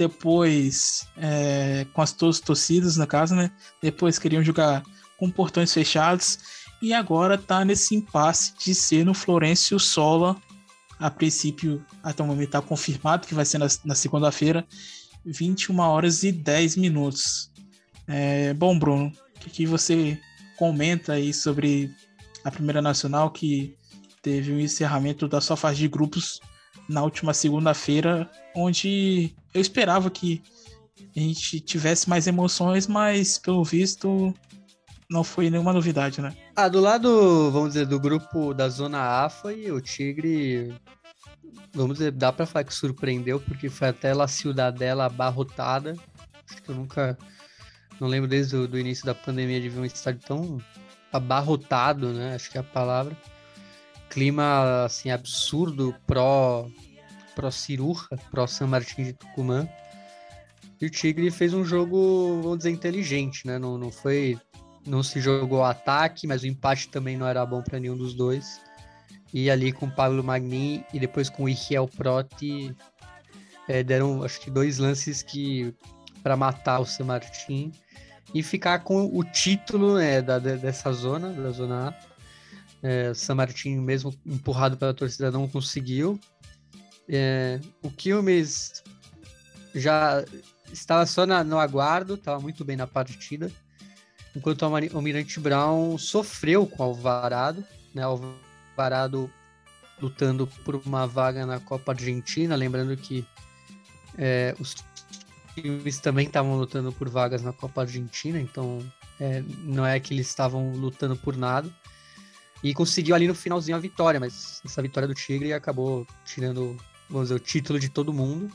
depois é, com as duas torcidas, na casa, né? Depois queriam jogar com portões fechados. E agora tá nesse impasse de ser no Florencio Sola. A princípio, até o momento está confirmado que vai ser na, na segunda-feira, 21 horas e 10 minutos. É, bom, Bruno, o que, que você comenta aí sobre a Primeira Nacional que teve um encerramento da sua fase de grupos na última segunda-feira, onde eu esperava que a gente tivesse mais emoções, mas pelo visto não foi nenhuma novidade, né? Ah, do lado, vamos dizer, do grupo da Zona A foi o Tigre. Vamos dizer, dá pra falar que surpreendeu, porque foi até La Ciudadela abarrotada. Acho que eu nunca não lembro desde o do início da pandemia de ver um estádio tão abarrotado, né? Acho que é a palavra. Clima, assim, absurdo pró, pró Cirurra, pró San Martín de Tucumã. E o Tigre fez um jogo, vamos dizer, inteligente, né? Não, não foi... Não se jogou ataque, mas o empate também não era bom para nenhum dos dois. E ali com o Pablo Magnin e depois com o Ichiel Proti, é, deram, acho que, dois lances que para matar o San Martín e ficar com o título né, da, dessa zona, da zona A. É, San Martín, mesmo empurrado pela torcida, não conseguiu. É, o Quilmes já estava só na, no aguardo, estava muito bem na partida, enquanto o Almirante Brown sofreu com o Alvarado, né, Alvarado lutando por uma vaga na Copa Argentina, lembrando que é, os times também estavam lutando por vagas na Copa Argentina, então é, não é que eles estavam lutando por nada. E conseguiu ali no finalzinho a vitória, mas essa vitória do Tigre acabou tirando, vamos dizer, o título de todo mundo.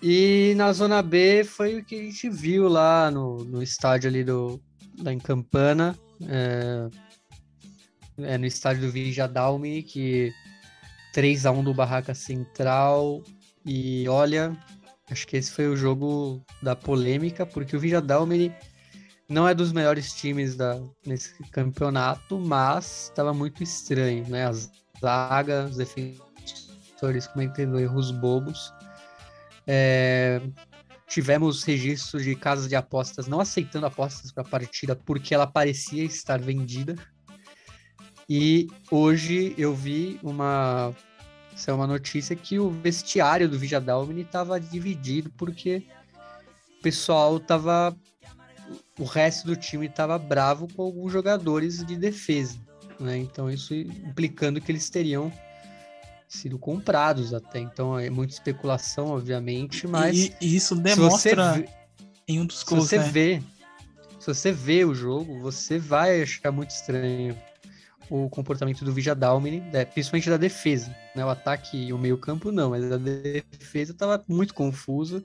E na Zona B foi o que a gente viu lá no, no estádio ali do, lá em Campana, é, é no estádio do Vigia Dalmi, que 3 a 1 do Barraca Central. E olha, acho que esse foi o jogo da polêmica, porque o Vigia Dalmi não é dos melhores times da, nesse campeonato, mas estava muito estranho, né? As zagas, os defensores cometendo erros bobos. É, tivemos registros de casas de apostas não aceitando apostas para a partida porque ela parecia estar vendida. E hoje eu vi uma, é uma notícia que o vestiário do Vigia Dalmini estava dividido porque o pessoal estava o resto do time estava bravo com alguns jogadores de defesa, né? Então isso implicando que eles teriam sido comprados até. Então é muita especulação, obviamente, mas e, e isso demonstra vê, em um dos gols, se você né? vê, se você vê o jogo, você vai achar muito estranho o comportamento do Vija Dalmini, né? principalmente da defesa, né? O ataque e o meio-campo não, mas a defesa estava muito confusa.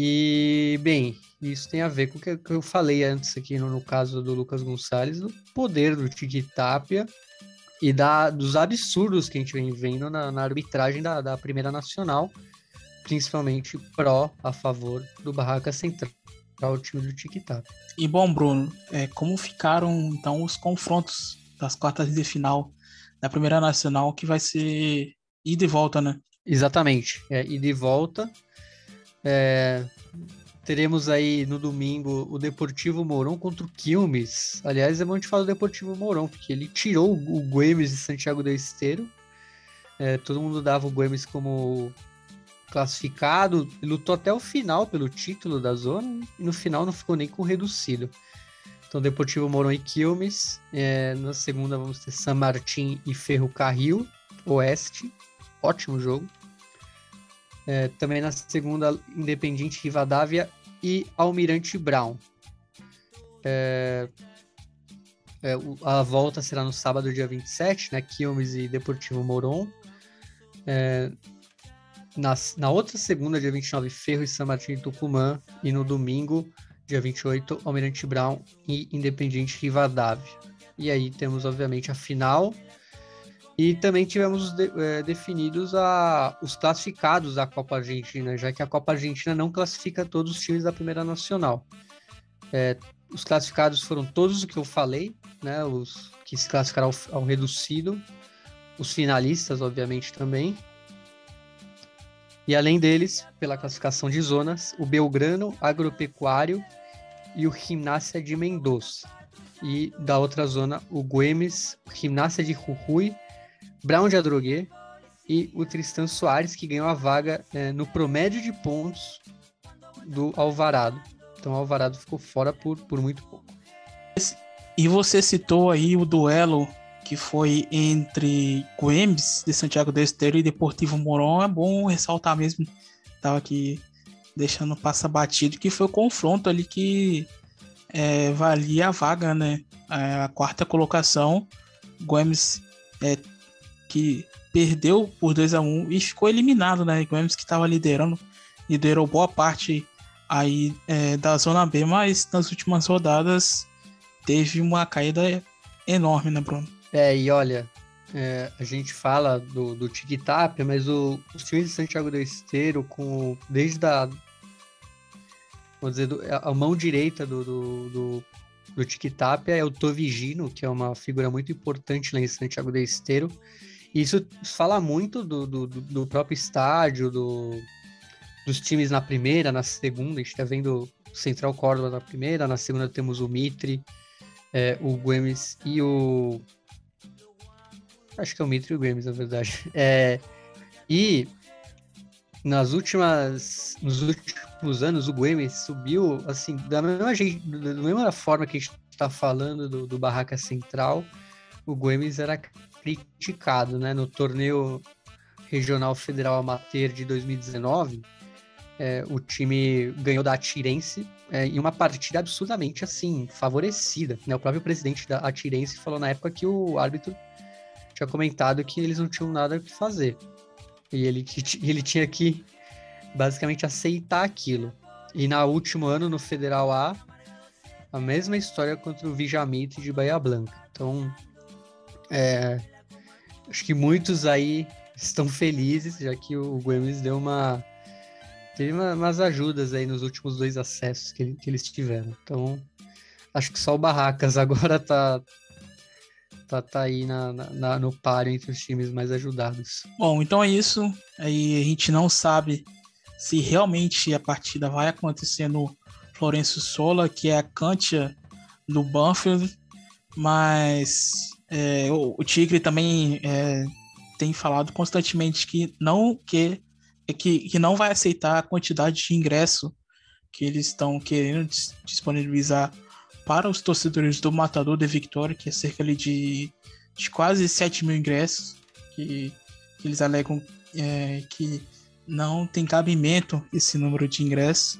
E, bem, isso tem a ver com o que eu falei antes aqui no, no caso do Lucas Gonçalves, do poder do Tiki Tapia e da, dos absurdos que a gente vem vendo na, na arbitragem da, da, Primeira Nacional, principalmente pró a favor do Barraca Central, o time do Tiki Tapia. E bom, Bruno, é, como ficaram então os confrontos das quartas de final da Primeira Nacional, que vai ser ida e volta, né? Exatamente, é ida e volta. É, Teremos aí no domingo o Deportivo Mourão contra o Quilmes. Aliás, é bom gente falar do Deportivo Mourão, porque ele tirou o Guemes de Santiago do Esteiro. É, todo mundo dava o Guemes como classificado, lutou até o final pelo título da zona e no final não ficou nem com reduzido. Então, Deportivo Mourão e Quilmes. É, na segunda vamos ter San Martín e Ferro Carril Oeste. Ótimo jogo. É, também na segunda, Independiente Rivadavia e Almirante Brown. É, é, a volta será no sábado, dia 27, né? Quilmes e Deportivo Moron. É, na, na outra segunda, dia 29, Ferro e São Martin de Tucumã. E no domingo, dia 28, Almirante Brown e Independiente Rivadavia. E aí temos, obviamente, a final. E também tivemos de, é, definidos a, os classificados da Copa Argentina, já que a Copa Argentina não classifica todos os times da Primeira Nacional. É, os classificados foram todos o que eu falei, né? Os que se classificaram ao, ao reduzido, os finalistas, obviamente, também. E além deles, pela classificação de zonas, o Belgrano, Agropecuário e o Gimnasia de Mendoza. E da outra zona, o Güemes, Gimnasia de Jujuy Brown de Adrogué e o Tristan Soares, que ganhou a vaga é, no promédio de pontos do Alvarado. Então o Alvarado ficou fora por, por muito pouco. E você citou aí o duelo que foi entre Coembes de Santiago do Esteiro e Deportivo Moron. É bom ressaltar mesmo, tava aqui deixando passar batido, que foi o confronto ali que é, valia a vaga, né? É, a quarta colocação. Gomes é, que perdeu por 2 a 1 e ficou eliminado, né? O que estava liderando, liderou boa parte aí é, da zona B, mas nas últimas rodadas teve uma caída enorme, né, Bruno? É, e olha, é, a gente fala do, do Tic-Tac, mas o, os times de Santiago do Esteiro, com, desde a, dizer, do, a mão direita do, do, do, do Tic-Tac é o Tovigino, que é uma figura muito importante lá em Santiago do Esteiro, isso fala muito do, do, do próprio estádio, do, dos times na primeira, na segunda. A gente tá vendo Central Córdoba na primeira, na segunda temos o Mitre, é, o Guemes e o. Acho que é o Mitre e o Guemes, na verdade. É, e nas últimas, nos últimos anos, o Guemes subiu, assim, da mesma, da mesma forma que a gente está falando do, do Barraca Central, o Guemes era criticado, né? No torneio regional federal amateur de 2019, é, o time ganhou da Atirense é, em uma partida absurdamente assim, favorecida. Né? O próprio presidente da Atirense falou na época que o árbitro tinha comentado que eles não tinham nada o que fazer. E ele, ele tinha que basicamente aceitar aquilo. E na último ano, no Federal A, a mesma história contra o Vijamite de Bahia Blanca. Então, é, acho que muitos aí estão felizes, já que o Gomes deu uma. Teve uma, umas ajudas aí nos últimos dois acessos que, que eles tiveram. Então, acho que só o Barracas agora tá, tá, tá aí na, na, no páreo entre os times mais ajudados. Bom, então é isso. Aí a gente não sabe se realmente a partida vai acontecer no Florencio Sola, que é a Cantia do Banfield, mas é, o, o, Tigre também é, tem falado constantemente que não que, que, que não vai aceitar a quantidade de ingresso que eles estão querendo disponibilizar para os torcedores do Matador de Victoria, que é cerca de, de quase 7 mil ingressos, que, que eles alegam é, que não tem cabimento esse número de ingressos.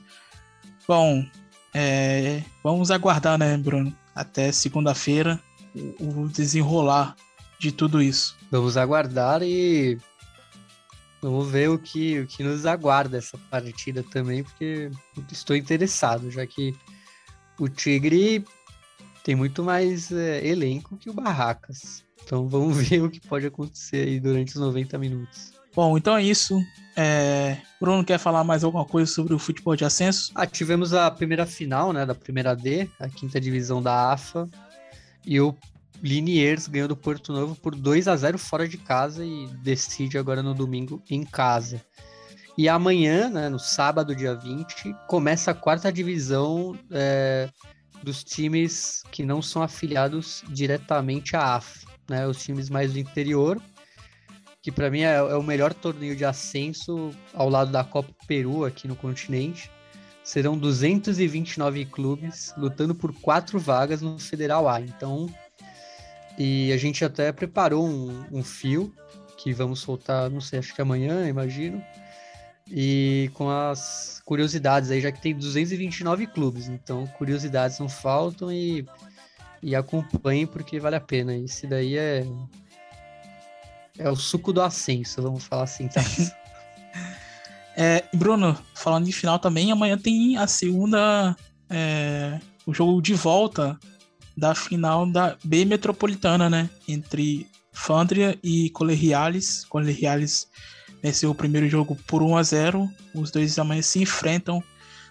Bom, é, vamos aguardar, né, Bruno? Até segunda-feira o, desenrolar de tudo isso. Vamos aguardar e vamos ver o que, o que nos aguarda essa partida também, porque estou interessado, já que o Tigre tem muito mais é, elenco que o Barracas. Então vamos ver o que pode acontecer aí durante os 90 minutos. Bom, então é isso. É... Bruno quer falar mais alguma coisa sobre o futebol de ascenso? Ah, tivemos a primeira final, né, da primeira D, a quinta divisão da AFA, e o Liniers ganhou do Porto Novo por 2 a 0 fora de casa e decide agora no domingo em casa. E amanhã, né, no sábado, dia 20, começa a quarta divisão é, dos times que não são afiliados diretamente à AFA, né, os times mais do interior que para mim é, é, o melhor torneio de ascenso ao lado da Copa Peru aqui no continente. Serão 229 clubes lutando por quatro vagas no Federal A. Então, e a gente até preparou um, um fio que vamos soltar, não sei, acho que amanhã, imagino. E com as curiosidades aí, já que tem 229 clubes, então curiosidades não faltam e, e acompanhem porque vale a pena. Esse daí é é o suco do ascenso, vamos falar assim, tá? é, Bruno, falando de final também, amanhã tem a segunda. É, o jogo de volta da final da B Metropolitana, né? Entre Fandria e Colegiales. Colegiales venceu o primeiro jogo por 1 a 0 Os dois amanhã se enfrentam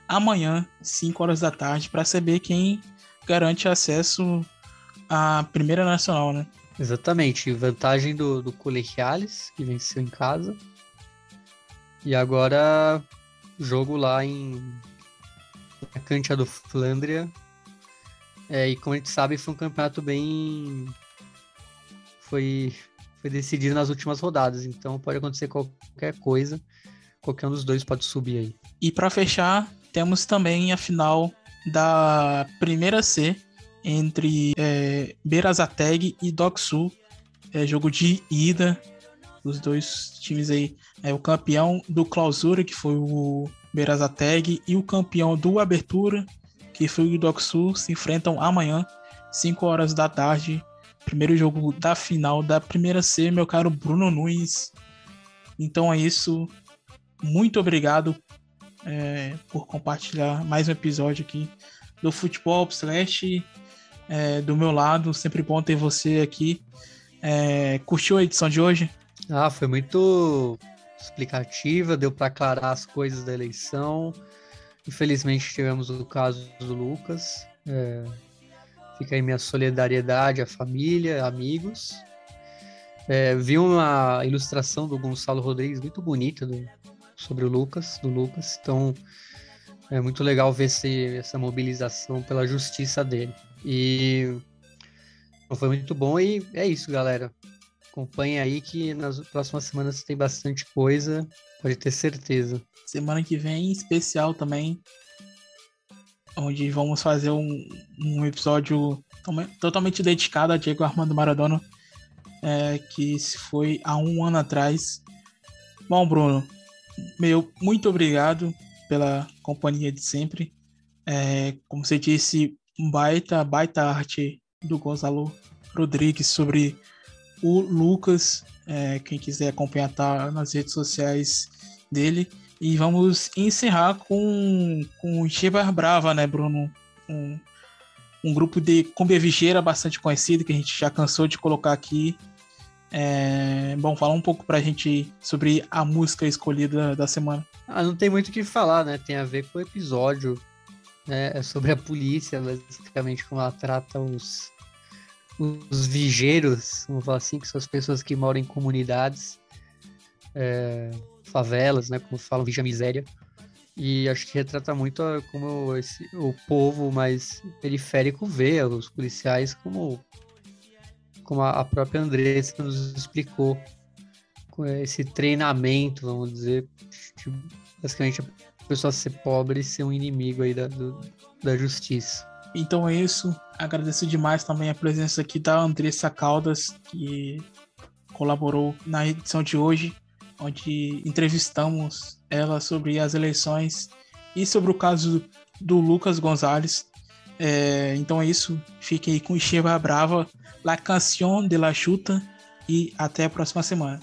amanhã, 5 horas da tarde, para saber quem garante acesso à Primeira Nacional, né? Exatamente. Vantagem do, do Colegiales, que venceu em casa. E agora, jogo lá em na Cantia do Flandria. É, e como a gente sabe, foi um campeonato bem. Foi, foi decidido nas últimas rodadas. Então pode acontecer qualquer coisa. Qualquer um dos dois pode subir aí. E para fechar, temos também a final da primeira C, entre é, Berazateg e Doksu. É jogo de ida. Os dois times aí. É o campeão do Clausura, que foi o Berazateg, e o campeão do Abertura, que foi o Doksu, se enfrentam amanhã, 5 horas da tarde. Primeiro jogo da final da primeira C, meu caro Bruno Nunes. Então é isso. Muito obrigado é, por compartilhar mais um episódio aqui do Futebol Slash é, do meu lado. Sempre bom ter você aqui. É, curtiu a edição de hoje? Ah, foi muito explicativa, deu para aclarar as coisas da eleição. Infelizmente tivemos o caso do Lucas. É, fica aí minha solidariedade à família, amigos. É, vi uma ilustração do Gonçalo Rodrigues muito bonita do, sobre o Lucas, do Lucas. Então é muito legal ver esse, essa mobilização pela justiça dele. E foi muito bom e é isso, galera. Acompanhe aí que nas próximas semanas tem bastante coisa, pode ter certeza. Semana que vem, especial também, onde vamos fazer um, um episódio totalmente dedicado a Diego Armando Maradona, é, que se foi há um ano atrás. Bom, Bruno, meu, muito obrigado pela companhia de sempre. É, como você disse, baita, baita arte do Gonzalo Rodrigues sobre o Lucas. É, quem quiser acompanhar tá nas redes sociais dele. E vamos encerrar com, com Chebar Brava, né, Bruno? Um, um grupo de cumbia vigeira bastante conhecido, que a gente já cansou de colocar aqui. É, bom, falar um pouco pra gente sobre a música escolhida da semana. Ah, não tem muito o que falar, né? Tem a ver com o episódio. Né? É sobre a polícia, basicamente, como ela trata os, os vigeiros, vamos falar assim, que são as pessoas que moram em comunidades, é, favelas, né? Como falam, vigia miséria. E acho que retrata muito como esse, o povo mais periférico vê os policiais como, como a própria Andressa nos explicou. Com esse treinamento, vamos dizer, basicamente a pessoa ser pobre e ser um inimigo aí da, do, da justiça. Então é isso. Agradeço demais também a presença aqui da Andressa Caldas, que colaborou na edição de hoje onde entrevistamos ela sobre as eleições e sobre o caso do Lucas Gonzalez. É, então é isso. Fiquem aí com Cheva Brava, La Canción de la Chuta e até a próxima semana.